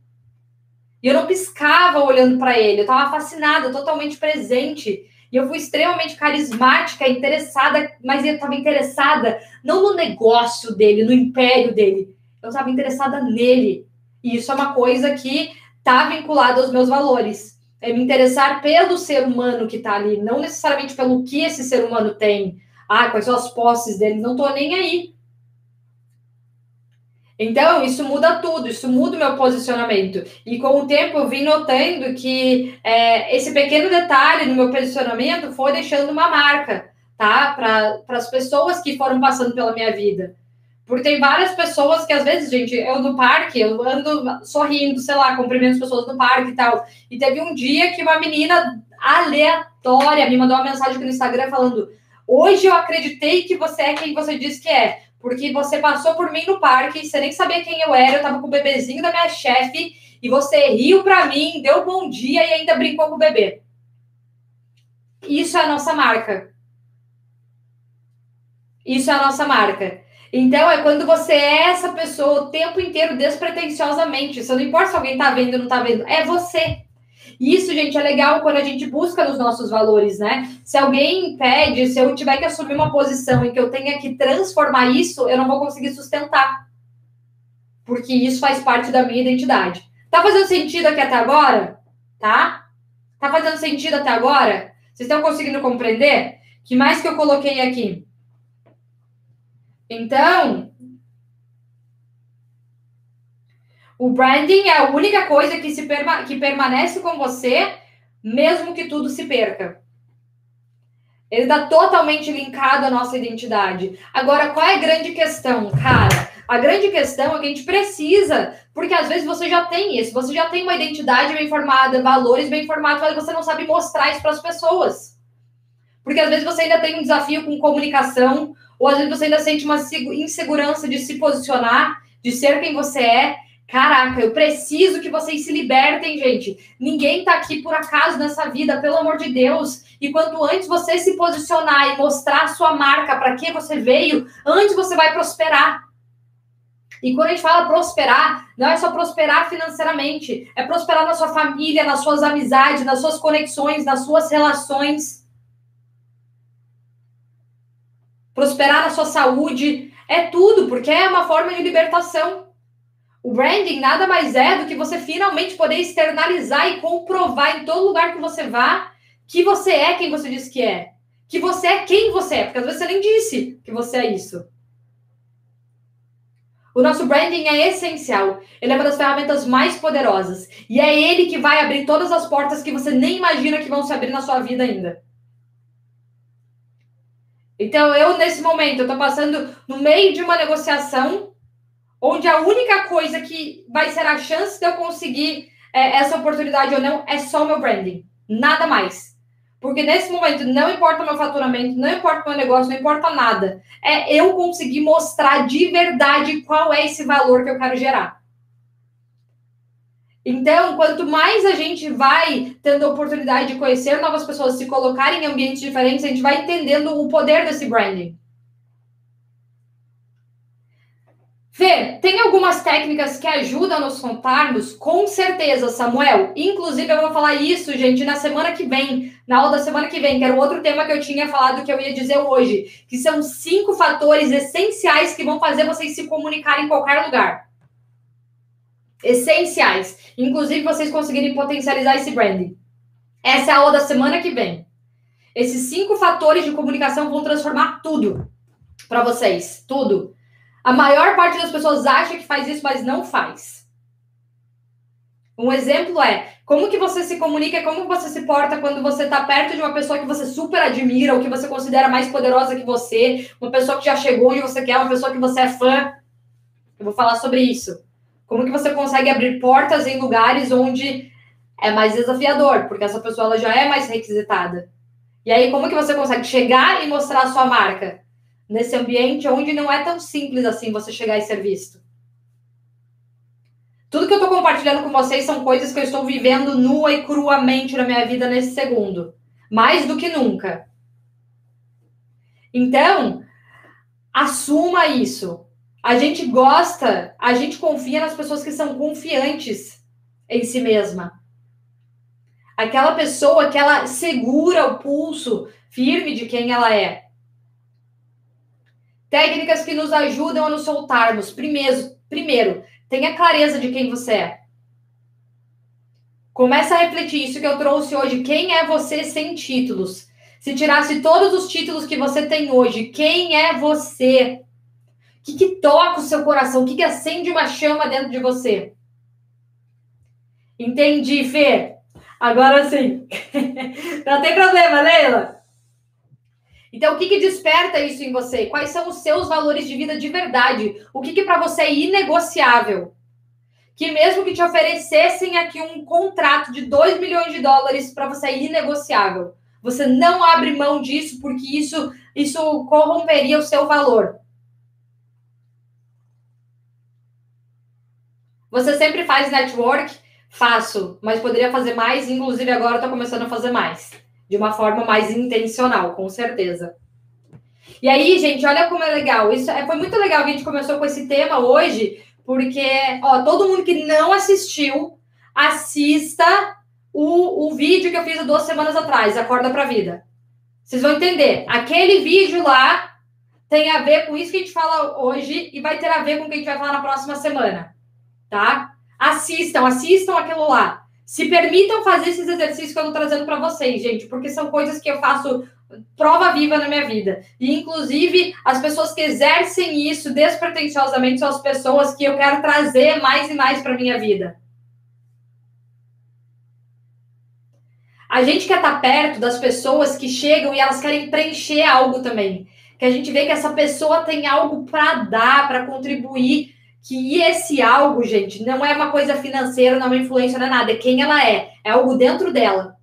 E eu não piscava olhando para ele, eu estava fascinada, totalmente presente. E eu fui extremamente carismática, interessada, mas eu estava interessada não no negócio dele, no império dele. Eu estava interessada nele. E isso é uma coisa que está vinculada aos meus valores. É me interessar pelo ser humano que está ali, não necessariamente pelo que esse ser humano tem. Ah, quais são as posses dele? Não estou nem aí. Então, isso muda tudo, isso muda o meu posicionamento. E com o tempo eu vim notando que é, esse pequeno detalhe no meu posicionamento foi deixando uma marca, tá? Para as pessoas que foram passando pela minha vida. Porque tem várias pessoas que, às vezes, gente, eu no parque, eu ando sorrindo, sei lá, cumprimento as pessoas no parque e tal. E teve um dia que uma menina aleatória me mandou uma mensagem aqui no Instagram falando: Hoje eu acreditei que você é quem você disse que é porque você passou por mim no parque, você nem sabia quem eu era, eu tava com o bebezinho da minha chefe, e você riu para mim, deu bom dia e ainda brincou com o bebê. Isso é a nossa marca. Isso é a nossa marca. Então, é quando você é essa pessoa o tempo inteiro, despretensiosamente. Isso não importa se alguém tá vendo ou não tá vendo. É você. Isso, gente, é legal quando a gente busca nos nossos valores, né? Se alguém pede, se eu tiver que assumir uma posição em que eu tenha que transformar isso, eu não vou conseguir sustentar. Porque isso faz parte da minha identidade. Tá fazendo sentido aqui até agora? Tá? Tá fazendo sentido até agora? Vocês estão conseguindo compreender? Que mais que eu coloquei aqui? Então, O branding é a única coisa que, se perma que permanece com você, mesmo que tudo se perca. Ele está totalmente linkado à nossa identidade. Agora, qual é a grande questão, cara? A grande questão é que a gente precisa, porque às vezes você já tem isso, você já tem uma identidade bem formada, valores bem formados, mas você não sabe mostrar isso para as pessoas. Porque às vezes você ainda tem um desafio com comunicação, ou às vezes você ainda sente uma insegurança de se posicionar, de ser quem você é, Caraca, eu preciso que vocês se libertem, gente. Ninguém tá aqui por acaso nessa vida, pelo amor de Deus. E quanto antes você se posicionar e mostrar a sua marca, para que você veio, antes você vai prosperar. E quando a gente fala prosperar, não é só prosperar financeiramente, é prosperar na sua família, nas suas amizades, nas suas conexões, nas suas relações. Prosperar na sua saúde, é tudo, porque é uma forma de libertação. O branding nada mais é do que você finalmente poder externalizar e comprovar em todo lugar que você vá que você é quem você diz que é. Que você é quem você é, porque às vezes você nem disse que você é isso. O nosso branding é essencial. Ele é uma das ferramentas mais poderosas. E é ele que vai abrir todas as portas que você nem imagina que vão se abrir na sua vida ainda. Então, eu, nesse momento, eu tô passando no meio de uma negociação onde a única coisa que vai ser a chance de eu conseguir é, essa oportunidade ou não é só meu branding, nada mais. Porque nesse momento não importa o meu faturamento, não importa o meu negócio, não importa nada. É eu conseguir mostrar de verdade qual é esse valor que eu quero gerar. Então, quanto mais a gente vai tendo a oportunidade de conhecer novas pessoas, se colocar em ambientes diferentes, a gente vai entendendo o poder desse branding. Fê, tem algumas técnicas que ajudam a nos contarmos? Com certeza, Samuel. Inclusive, eu vou falar isso, gente, na semana que vem, na aula da semana que vem, que era o outro tema que eu tinha falado que eu ia dizer hoje, que são cinco fatores essenciais que vão fazer vocês se comunicar em qualquer lugar. Essenciais. Inclusive, vocês conseguirem potencializar esse branding. Essa é a aula da semana que vem. Esses cinco fatores de comunicação vão transformar tudo para vocês. Tudo. A maior parte das pessoas acha que faz isso, mas não faz. Um exemplo é como que você se comunica, como você se porta quando você está perto de uma pessoa que você super admira, ou que você considera mais poderosa que você, uma pessoa que já chegou onde você quer, uma pessoa que você é fã. Eu vou falar sobre isso. Como que você consegue abrir portas em lugares onde é mais desafiador, porque essa pessoa ela já é mais requisitada. E aí, como que você consegue chegar e mostrar a sua marca nesse ambiente onde não é tão simples assim você chegar e ser visto? Tudo que eu estou compartilhando com vocês são coisas que eu estou vivendo nua e cruamente na minha vida nesse segundo. Mais do que nunca. Então, assuma isso. A gente gosta, a gente confia nas pessoas que são confiantes em si mesma. Aquela pessoa que ela segura o pulso firme de quem ela é. Técnicas que nos ajudam a nos soltarmos. Primeiro, primeiro Tenha clareza de quem você é. Começa a refletir isso que eu trouxe hoje. Quem é você sem títulos? Se tirasse todos os títulos que você tem hoje, quem é você? O que, que toca o seu coração? O que, que acende uma chama dentro de você? Entendi, Fê. Agora sim. <laughs> Não tem problema, Leila. Então, o que, que desperta isso em você? Quais são os seus valores de vida de verdade? O que, que para você é inegociável? Que mesmo que te oferecessem aqui um contrato de 2 milhões de dólares para você é inegociável. Você não abre mão disso porque isso, isso corromperia o seu valor. Você sempre faz network? Faço, mas poderia fazer mais, inclusive agora estou começando a fazer mais de uma forma mais intencional, com certeza. E aí, gente, olha como é legal. Isso é, foi muito legal que a gente começou com esse tema hoje, porque, ó, todo mundo que não assistiu, assista o, o vídeo que eu fiz há duas semanas atrás, Acorda pra Vida. Vocês vão entender. Aquele vídeo lá tem a ver com isso que a gente fala hoje e vai ter a ver com o que a gente vai falar na próxima semana, tá? Assistam, assistam aquilo lá. Se permitam fazer esses exercícios que eu estou trazendo para vocês, gente, porque são coisas que eu faço prova viva na minha vida. E, inclusive, as pessoas que exercem isso despretensiosamente são as pessoas que eu quero trazer mais e mais para minha vida. A gente quer estar tá perto das pessoas que chegam e elas querem preencher algo também. Que a gente vê que essa pessoa tem algo para dar, para contribuir que esse algo, gente, não é uma coisa financeira, não é uma influência, não é nada, é quem ela é, é algo dentro dela.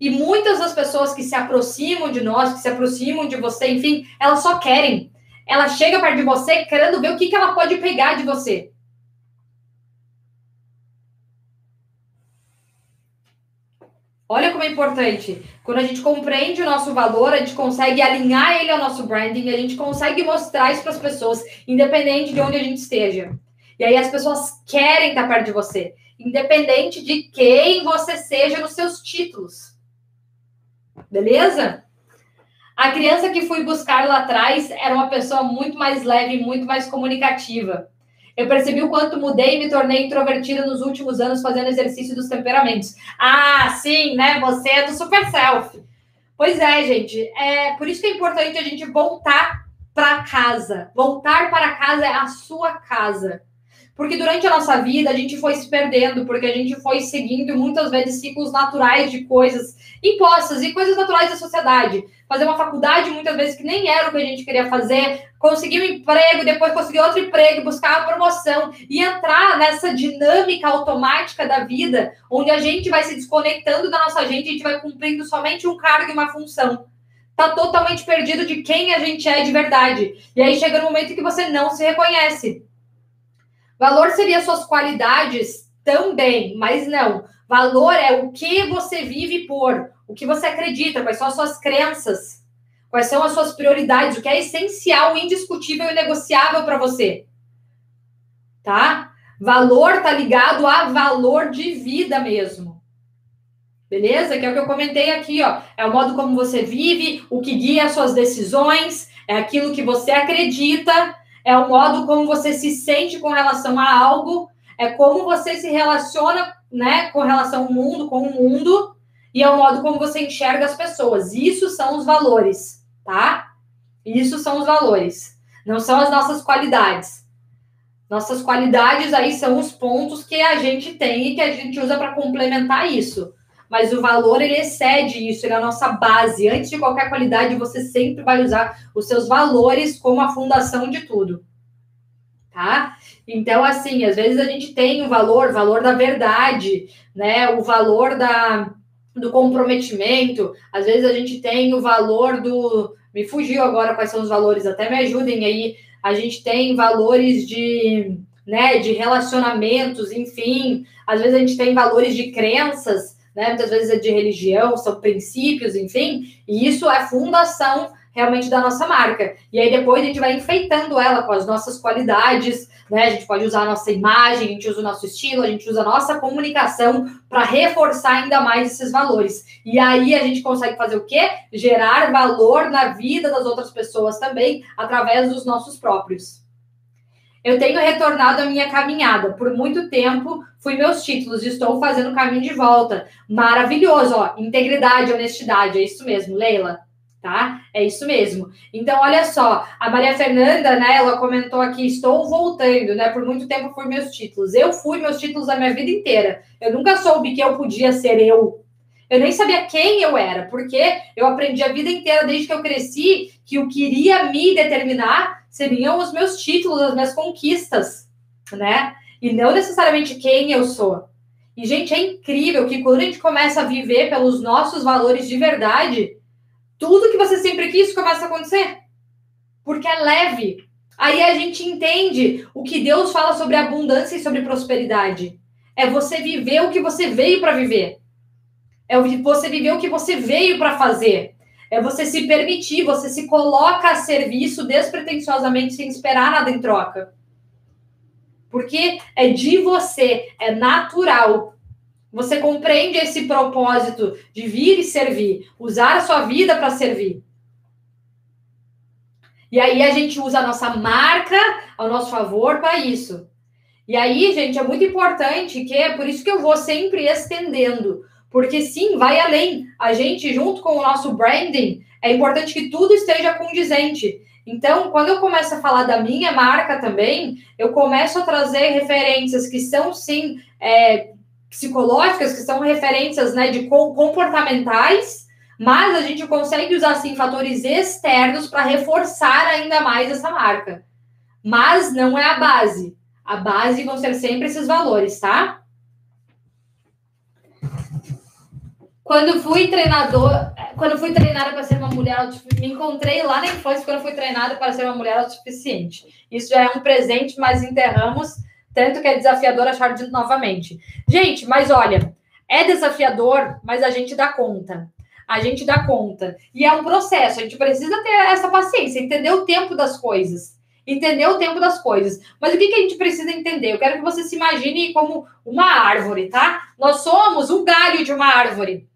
E muitas das pessoas que se aproximam de nós, que se aproximam de você, enfim, elas só querem. Ela chega perto de você querendo ver o que, que ela pode pegar de você. Olha como é importante. Quando a gente compreende o nosso valor, a gente consegue alinhar ele ao nosso branding, a gente consegue mostrar isso para as pessoas, independente de onde a gente esteja. E aí as pessoas querem estar perto de você, independente de quem você seja nos seus títulos. Beleza? A criança que fui buscar lá atrás era uma pessoa muito mais leve, muito mais comunicativa. Eu percebi o quanto mudei e me tornei introvertida nos últimos anos fazendo exercício dos temperamentos. Ah, sim, né? Você é do super self. Pois é, gente. É por isso que é importante a gente voltar para casa. Voltar para casa é a sua casa. Porque durante a nossa vida a gente foi se perdendo, porque a gente foi seguindo muitas vezes ciclos naturais de coisas impostas e coisas naturais da sociedade. Fazer uma faculdade muitas vezes que nem era o que a gente queria fazer, conseguir um emprego, depois conseguir outro emprego, buscar a promoção e entrar nessa dinâmica automática da vida, onde a gente vai se desconectando da nossa gente, a gente vai cumprindo somente um cargo e uma função. Tá totalmente perdido de quem a gente é de verdade. E aí chega no momento que você não se reconhece. Valor seria suas qualidades também, mas não. Valor é o que você vive por, o que você acredita, quais são as suas crenças, quais são as suas prioridades, o que é essencial, indiscutível e negociável para você. Tá? Valor tá ligado a valor de vida mesmo. Beleza? Que é o que eu comentei aqui, ó. É o modo como você vive, o que guia as suas decisões, é aquilo que você acredita é o modo como você se sente com relação a algo, é como você se relaciona, né, com relação ao mundo, com o mundo, e é o modo como você enxerga as pessoas. Isso são os valores, tá? Isso são os valores. Não são as nossas qualidades. Nossas qualidades aí são os pontos que a gente tem e que a gente usa para complementar isso. Mas o valor ele excede isso, ele é a nossa base. Antes de qualquer qualidade, você sempre vai usar os seus valores como a fundação de tudo. Tá? Então, assim, às vezes a gente tem o valor, valor da verdade, né? O valor da, do comprometimento, às vezes a gente tem o valor do. Me fugiu agora quais são os valores, até me ajudem aí. A gente tem valores de, né, de relacionamentos, enfim, às vezes a gente tem valores de crenças, né, muitas vezes é de religião, são princípios, enfim, e isso é fundação realmente da nossa marca. E aí depois a gente vai enfeitando ela com as nossas qualidades, né? A gente pode usar a nossa imagem, a gente usa o nosso estilo, a gente usa a nossa comunicação para reforçar ainda mais esses valores. E aí a gente consegue fazer o quê? Gerar valor na vida das outras pessoas também, através dos nossos próprios. Eu tenho retornado a minha caminhada. Por muito tempo fui meus títulos e estou fazendo o caminho de volta. Maravilhoso, ó. Integridade, honestidade, é isso mesmo, Leila tá? É isso mesmo. Então, olha só, a Maria Fernanda, né, ela comentou aqui, estou voltando, né? Por muito tempo fui meus títulos. Eu fui meus títulos a minha vida inteira. Eu nunca soube que eu podia ser eu. Eu nem sabia quem eu era, porque eu aprendi a vida inteira, desde que eu cresci, que o que iria me determinar seriam os meus títulos, as minhas conquistas, né? E não necessariamente quem eu sou. E, gente, é incrível que quando a gente começa a viver pelos nossos valores de verdade, tudo que você sempre quis começa a acontecer. Porque é leve. Aí a gente entende o que Deus fala sobre abundância e sobre prosperidade. É você viver o que você veio para viver. É você viver o que você veio para fazer. É você se permitir, você se coloca a serviço despretensiosamente sem esperar nada em troca. Porque é de você, é natural. Você compreende esse propósito de vir e servir, usar a sua vida para servir. E aí a gente usa a nossa marca ao nosso favor para isso. E aí, gente, é muito importante que é por isso que eu vou sempre estendendo, porque sim, vai além. A gente junto com o nosso branding, é importante que tudo esteja condizente. Então, quando eu começo a falar da minha marca também, eu começo a trazer referências que são sim é, psicológicas, que são referências né, de comportamentais, mas a gente consegue usar assim fatores externos para reforçar ainda mais essa marca. Mas não é a base. A base vão ser sempre esses valores, tá? Quando fui treinador, quando fui treinada para ser uma mulher me encontrei lá na infância quando fui treinada para ser uma mulher autossuficiente. Isso já é um presente, mas enterramos tanto que é desafiador achar de novamente. Gente, mas olha, é desafiador, mas a gente dá conta. A gente dá conta. E é um processo, a gente precisa ter essa paciência, entender o tempo das coisas. Entender o tempo das coisas. Mas o que, que a gente precisa entender? Eu quero que você se imagine como uma árvore, tá? Nós somos um galho de uma árvore.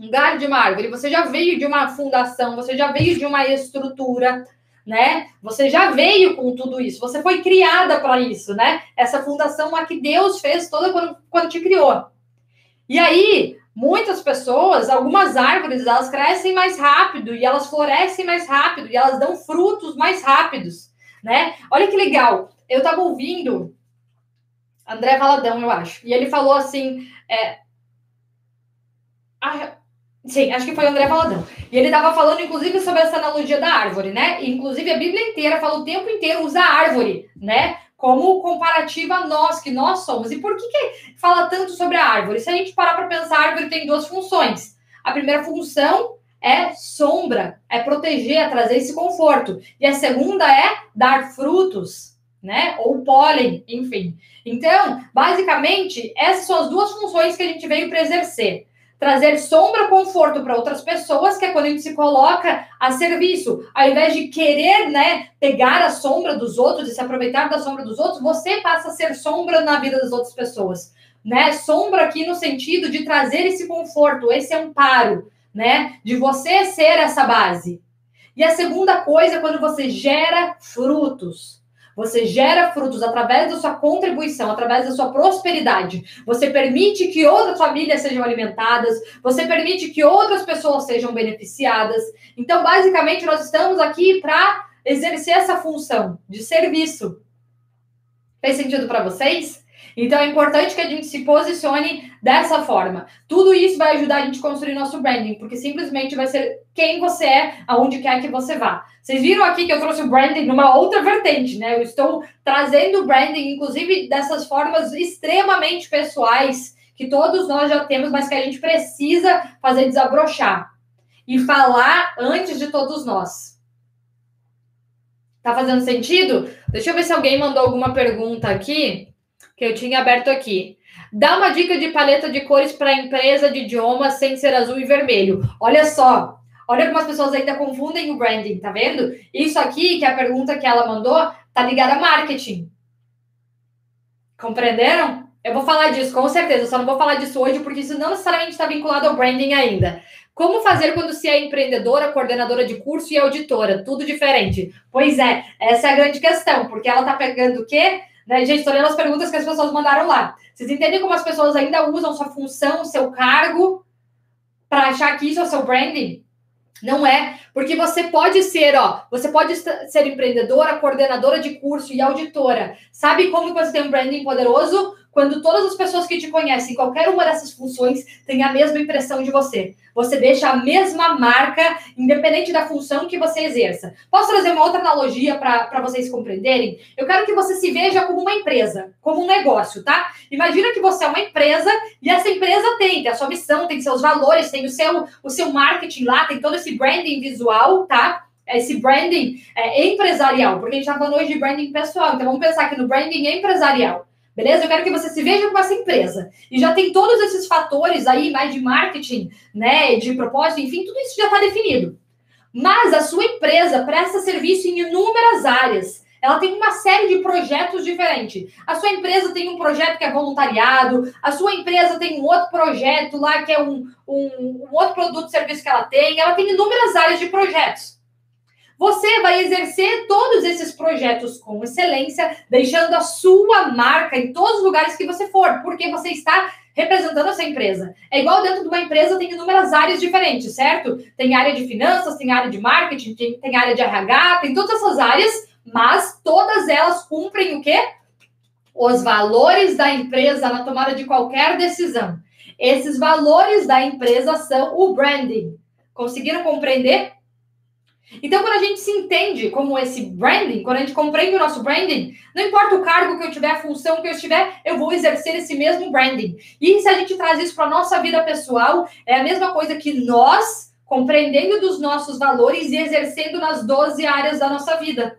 Um galho de uma árvore. Você já veio de uma fundação, você já veio de uma estrutura né? Você já veio com tudo isso, você foi criada para isso, né? Essa fundação lá que Deus fez toda quando, quando te criou. E aí, muitas pessoas, algumas árvores, elas crescem mais rápido e elas florescem mais rápido e elas dão frutos mais rápidos, né? Olha que legal. Eu estava ouvindo André Valadão, eu acho, e ele falou assim, é, a, Sim, acho que foi o André Valadão. E ele estava falando, inclusive, sobre essa analogia da árvore, né? inclusive, a Bíblia inteira fala o tempo inteiro, usa a árvore, né? Como comparativa a nós, que nós somos. E por que, que fala tanto sobre a árvore? Se a gente parar para pensar, a árvore tem duas funções. A primeira função é sombra, é proteger, é trazer esse conforto. E a segunda é dar frutos, né? Ou pólen, enfim. Então, basicamente, essas são as duas funções que a gente veio para exercer trazer sombra, conforto para outras pessoas, que é quando a gente se coloca a serviço. Ao invés de querer, né, pegar a sombra dos outros e se aproveitar da sombra dos outros, você passa a ser sombra na vida das outras pessoas, né? Sombra aqui no sentido de trazer esse conforto, esse amparo, né? De você ser essa base. E a segunda coisa é quando você gera frutos. Você gera frutos através da sua contribuição, através da sua prosperidade. Você permite que outras famílias sejam alimentadas, você permite que outras pessoas sejam beneficiadas. Então, basicamente, nós estamos aqui para exercer essa função de serviço. Fez sentido para vocês? Então é importante que a gente se posicione dessa forma. Tudo isso vai ajudar a gente a construir nosso branding, porque simplesmente vai ser quem você é, aonde quer que você vá. Vocês viram aqui que eu trouxe o branding numa outra vertente, né? Eu estou trazendo o branding, inclusive, dessas formas extremamente pessoais que todos nós já temos, mas que a gente precisa fazer desabrochar e falar antes de todos nós. Tá fazendo sentido? Deixa eu ver se alguém mandou alguma pergunta aqui que eu tinha aberto aqui. Dá uma dica de paleta de cores para empresa de idiomas sem ser azul e vermelho. Olha só, olha como as pessoas ainda confundem o branding, tá vendo? Isso aqui, que é a pergunta que ela mandou, tá ligada a marketing. Compreenderam? Eu vou falar disso, com certeza. só não vou falar disso hoje, porque isso não necessariamente está vinculado ao branding ainda. Como fazer quando se é empreendedora, coordenadora de curso e auditora? Tudo diferente. Pois é, essa é a grande questão, porque ela está pegando o quê? Né, gente, estou lendo as perguntas que as pessoas mandaram lá. Vocês entendem como as pessoas ainda usam sua função, seu cargo, para achar que isso é o seu branding? Não é, porque você pode ser, ó, você pode ser empreendedora, coordenadora de curso e auditora. Sabe como você tem um branding poderoso? Quando todas as pessoas que te conhecem, qualquer uma dessas funções, tem a mesma impressão de você. Você deixa a mesma marca, independente da função que você exerça. Posso trazer uma outra analogia para vocês compreenderem? Eu quero que você se veja como uma empresa, como um negócio, tá? Imagina que você é uma empresa e essa empresa tem, tem a sua missão, tem seus valores, tem o seu, o seu marketing lá, tem todo esse branding visual, tá? esse branding é, empresarial, porque a gente está falando hoje de branding pessoal, então vamos pensar aqui no branding empresarial. Beleza? Eu quero que você se veja como essa empresa. E já tem todos esses fatores aí, mais de marketing, né? De propósito, enfim, tudo isso já está definido. Mas a sua empresa presta serviço em inúmeras áreas. Ela tem uma série de projetos diferentes. A sua empresa tem um projeto que é voluntariado, a sua empresa tem um outro projeto lá que é um, um, um outro produto, serviço que ela tem. Ela tem inúmeras áreas de projetos. Você vai exercer todos esses projetos com excelência, deixando a sua marca em todos os lugares que você for, porque você está representando essa empresa. É igual dentro de uma empresa tem inúmeras áreas diferentes, certo? Tem área de finanças, tem área de marketing, tem, tem área de RH, tem todas essas áreas, mas todas elas cumprem o quê? Os valores da empresa na tomada de qualquer decisão. Esses valores da empresa são o branding. Conseguiram compreender? Então, quando a gente se entende como esse branding, quando a gente compreende o nosso branding, não importa o cargo que eu tiver, a função que eu estiver, eu vou exercer esse mesmo branding. E se a gente traz isso para a nossa vida pessoal, é a mesma coisa que nós, compreendendo dos nossos valores e exercendo nas 12 áreas da nossa vida.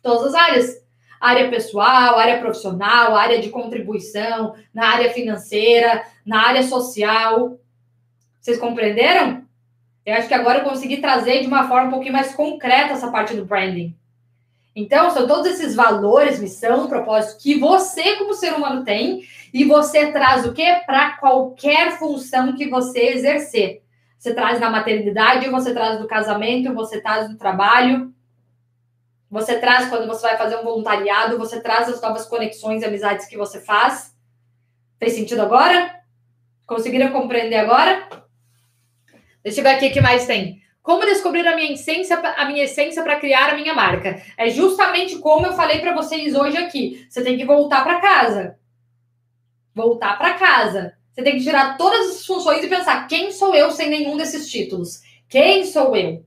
Todas as áreas. Área pessoal, área profissional, área de contribuição, na área financeira, na área social. Vocês compreenderam? Eu acho que agora eu consegui trazer de uma forma um pouquinho mais concreta essa parte do branding. Então, são todos esses valores, missão, propósito que você, como ser humano, tem, e você traz o quê? Para qualquer função que você exercer. Você traz na maternidade, você traz no casamento, você traz no trabalho, você traz quando você vai fazer um voluntariado, você traz as novas conexões e amizades que você faz. Fez sentido agora? Conseguiram compreender agora? Deixa eu ver aqui o que mais tem. Como descobrir a minha essência, a minha essência para criar a minha marca? É justamente como eu falei para vocês hoje aqui. Você tem que voltar para casa. Voltar para casa. Você tem que tirar todas as funções e pensar: quem sou eu sem nenhum desses títulos? Quem sou eu?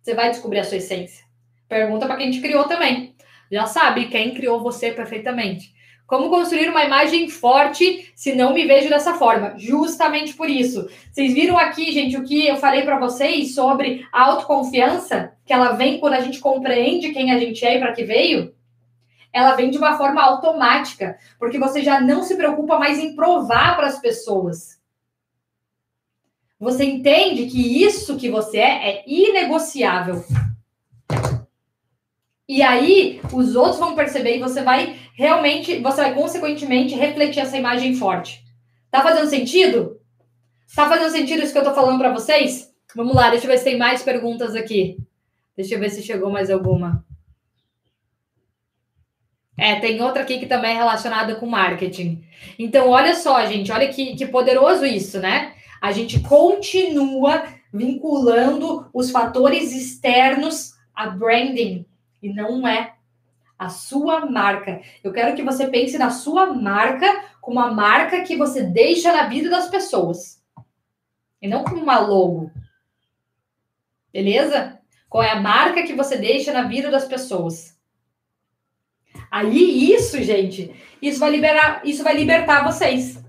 Você vai descobrir a sua essência. Pergunta para quem te criou também. Já sabe quem criou você perfeitamente. Como construir uma imagem forte se não me vejo dessa forma? Justamente por isso. Vocês viram aqui, gente, o que eu falei para vocês sobre a autoconfiança, que ela vem quando a gente compreende quem a gente é e para que veio? Ela vem de uma forma automática, porque você já não se preocupa mais em provar para as pessoas. Você entende que isso que você é é inegociável. E aí, os outros vão perceber e você vai realmente, você vai consequentemente refletir essa imagem forte. Tá fazendo sentido? Tá fazendo sentido isso que eu tô falando para vocês? Vamos lá, deixa eu ver se tem mais perguntas aqui. Deixa eu ver se chegou mais alguma. É, tem outra aqui que também é relacionada com marketing. Então, olha só, gente, olha que, que poderoso isso, né? A gente continua vinculando os fatores externos a branding, e não é A sua marca. Eu quero que você pense na sua marca como a marca que você deixa na vida das pessoas. E não como uma logo. Beleza? Qual é a marca que você deixa na vida das pessoas? Aí isso, gente, isso vai liberar, isso vai libertar vocês.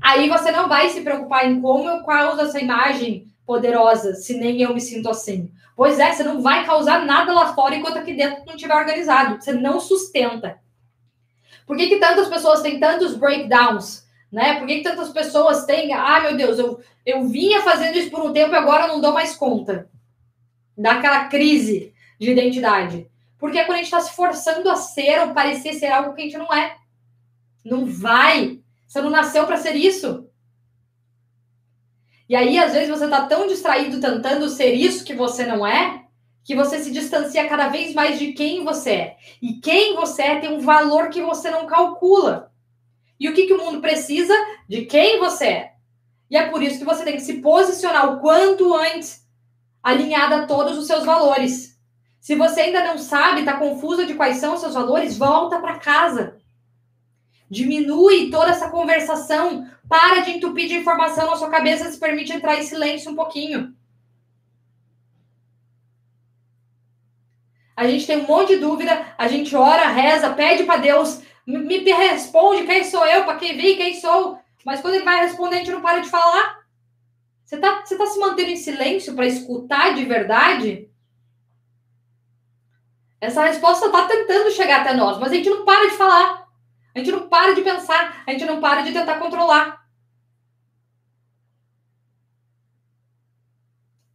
Aí você não vai se preocupar em como eu causo essa imagem poderosa, se nem eu me sinto assim. Pois é, você não vai causar nada lá fora enquanto aqui dentro não estiver organizado. Você não sustenta. Por que, que tantas pessoas têm tantos breakdowns? Né? Por que, que tantas pessoas têm. Ah, meu Deus, eu, eu vinha fazendo isso por um tempo e agora não dou mais conta. Daquela crise de identidade. Porque é quando a gente está se forçando a ser ou parecer ser algo que a gente não é. Não vai. Você não nasceu para ser isso. E aí, às vezes, você está tão distraído tentando ser isso que você não é, que você se distancia cada vez mais de quem você é. E quem você é tem um valor que você não calcula. E o que, que o mundo precisa? De quem você é. E é por isso que você tem que se posicionar o quanto antes, alinhada a todos os seus valores. Se você ainda não sabe, está confusa de quais são os seus valores, volta para casa. Diminui toda essa conversação. Para de entupir de informação na sua cabeça, se permite entrar em silêncio um pouquinho. A gente tem um monte de dúvida, a gente ora, reza, pede para Deus, me, me, responde quem sou eu, para quem vi, quem sou. Mas quando ele vai responder, a gente não para de falar. Você está você tá se mantendo em silêncio para escutar de verdade? Essa resposta está tentando chegar até nós, mas a gente não para de falar. A gente não para de pensar, a gente não para de tentar controlar.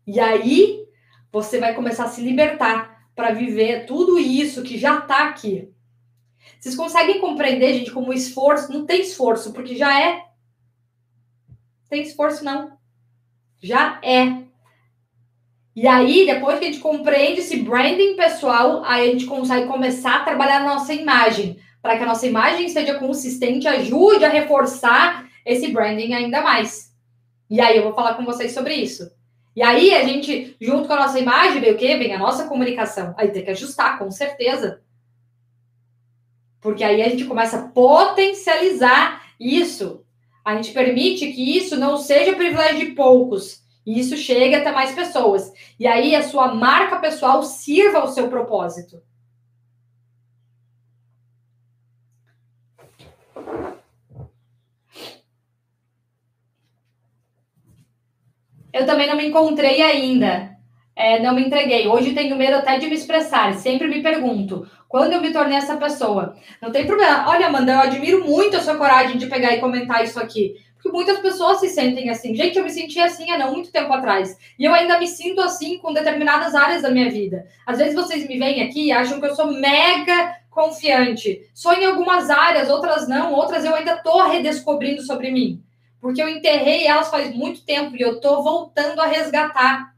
E aí você vai começar a se libertar para viver tudo isso que já está aqui. Vocês conseguem compreender, gente, como esforço não tem esforço, porque já é. Tem esforço não. Já é. E aí, depois que a gente compreende esse branding pessoal, aí a gente consegue começar a trabalhar a nossa imagem para que a nossa imagem seja consistente, ajude a reforçar esse branding ainda mais. E aí eu vou falar com vocês sobre isso. E aí a gente, junto com a nossa imagem, vem o quê? Vem a nossa comunicação. Aí tem que ajustar, com certeza. Porque aí a gente começa a potencializar isso. A gente permite que isso não seja privilégio de poucos. E isso chegue até mais pessoas. E aí a sua marca pessoal sirva ao seu propósito. Eu também não me encontrei ainda. É, não me entreguei. Hoje tenho medo até de me expressar. Sempre me pergunto, quando eu me tornei essa pessoa? Não tem problema. Olha, Amanda, eu admiro muito a sua coragem de pegar e comentar isso aqui. Porque muitas pessoas se sentem assim. Gente, eu me senti assim há não muito tempo atrás. E eu ainda me sinto assim com determinadas áreas da minha vida. Às vezes vocês me veem aqui e acham que eu sou mega confiante. Só em algumas áreas, outras não. Outras eu ainda tô redescobrindo sobre mim porque eu enterrei elas faz muito tempo e eu tô voltando a resgatar.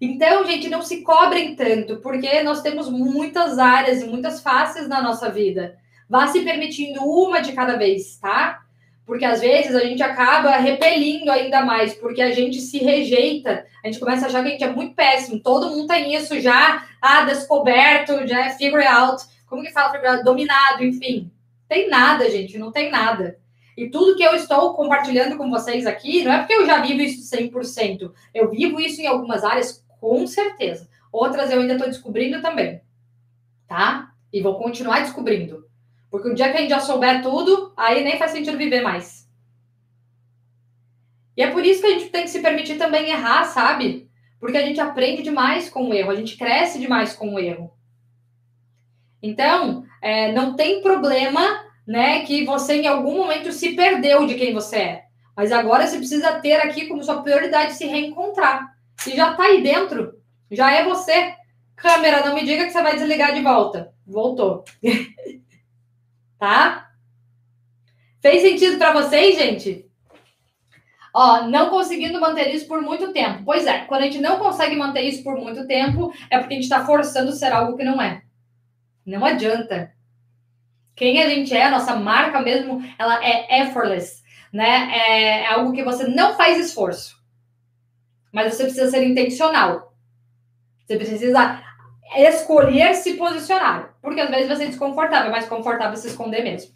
Então, gente, não se cobrem tanto, porque nós temos muitas áreas e muitas faces na nossa vida. Vá se permitindo uma de cada vez, tá? Porque às vezes a gente acaba repelindo ainda mais, porque a gente se rejeita, a gente começa a achar que a gente é muito péssimo, todo mundo tem isso já, ah, descoberto, já é figure out, como que fala, dominado, enfim. Tem nada, gente, não tem nada. E tudo que eu estou compartilhando com vocês aqui, não é porque eu já vivo isso 100%. Eu vivo isso em algumas áreas, com certeza. Outras eu ainda estou descobrindo também. Tá? E vou continuar descobrindo. Porque o dia que a gente já souber tudo, aí nem faz sentido viver mais. E é por isso que a gente tem que se permitir também errar, sabe? Porque a gente aprende demais com o erro, a gente cresce demais com o erro. Então, é, não tem problema né, que você em algum momento se perdeu de quem você é. Mas agora você precisa ter aqui como sua prioridade se reencontrar. E já tá aí dentro, já é você. Câmera, não me diga que você vai desligar de volta. Voltou. <laughs> tá? Fez sentido para vocês, gente? Ó, não conseguindo manter isso por muito tempo. Pois é, quando a gente não consegue manter isso por muito tempo, é porque a gente está forçando ser algo que não é. Não adianta quem a gente é, a nossa marca mesmo, ela é effortless, né? É, é algo que você não faz esforço. Mas você precisa ser intencional. Você precisa escolher se posicionar. Porque às vezes vai ser desconfortável, é mais confortável se esconder mesmo.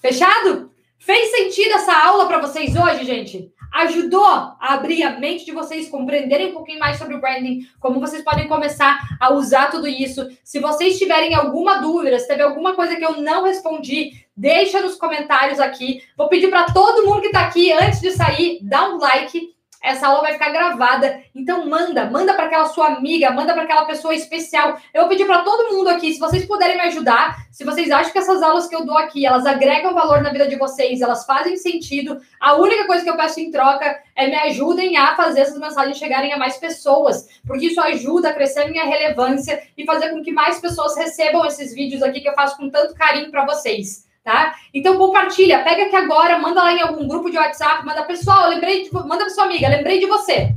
Fechado? Fez sentido essa aula para vocês hoje, gente? Ajudou a abrir a mente de vocês, compreenderem um pouquinho mais sobre o branding, como vocês podem começar a usar tudo isso. Se vocês tiverem alguma dúvida, se teve alguma coisa que eu não respondi, deixa nos comentários aqui. Vou pedir para todo mundo que está aqui, antes de sair, dar um like essa aula vai ficar gravada. Então manda, manda para aquela sua amiga, manda para aquela pessoa especial. Eu vou pedir para todo mundo aqui, se vocês puderem me ajudar, se vocês acham que essas aulas que eu dou aqui, elas agregam valor na vida de vocês, elas fazem sentido, a única coisa que eu peço em troca é me ajudem a fazer essas mensagens chegarem a mais pessoas, porque isso ajuda a crescer a minha relevância e fazer com que mais pessoas recebam esses vídeos aqui que eu faço com tanto carinho para vocês tá? Então compartilha, pega aqui agora, manda lá em algum grupo de WhatsApp, manda pessoal, lembrei de, manda para sua amiga, lembrei de você.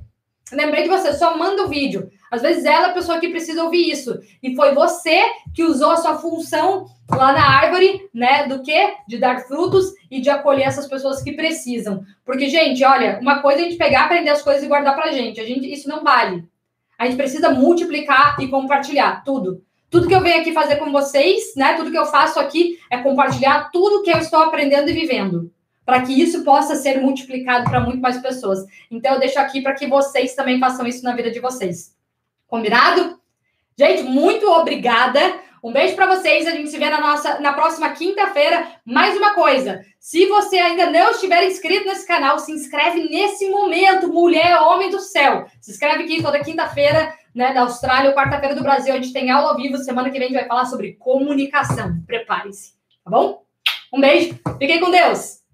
Lembrei de você, só manda o vídeo. Às vezes ela é a pessoa que precisa ouvir isso. E foi você que usou a sua função lá na árvore, né? Do que? De dar frutos e de acolher essas pessoas que precisam. Porque, gente, olha, uma coisa é a gente pegar, aprender as coisas e guardar pra gente. A gente, isso não vale. A gente precisa multiplicar e compartilhar tudo. Tudo que eu venho aqui fazer com vocês, né? Tudo que eu faço aqui é compartilhar tudo que eu estou aprendendo e vivendo, para que isso possa ser multiplicado para muito mais pessoas. Então eu deixo aqui para que vocês também façam isso na vida de vocês. Combinado? Gente, muito obrigada. Um beijo para vocês. A gente se vê na nossa na próxima quinta-feira. Mais uma coisa, se você ainda não estiver inscrito nesse canal, se inscreve nesse momento, mulher, homem do céu. Se inscreve aqui toda quinta-feira né, da Austrália, quarta-feira do Brasil, a gente tem aula ao vivo. Semana que vem a gente vai falar sobre comunicação. Prepare-se, tá bom? Um beijo, fiquem com Deus!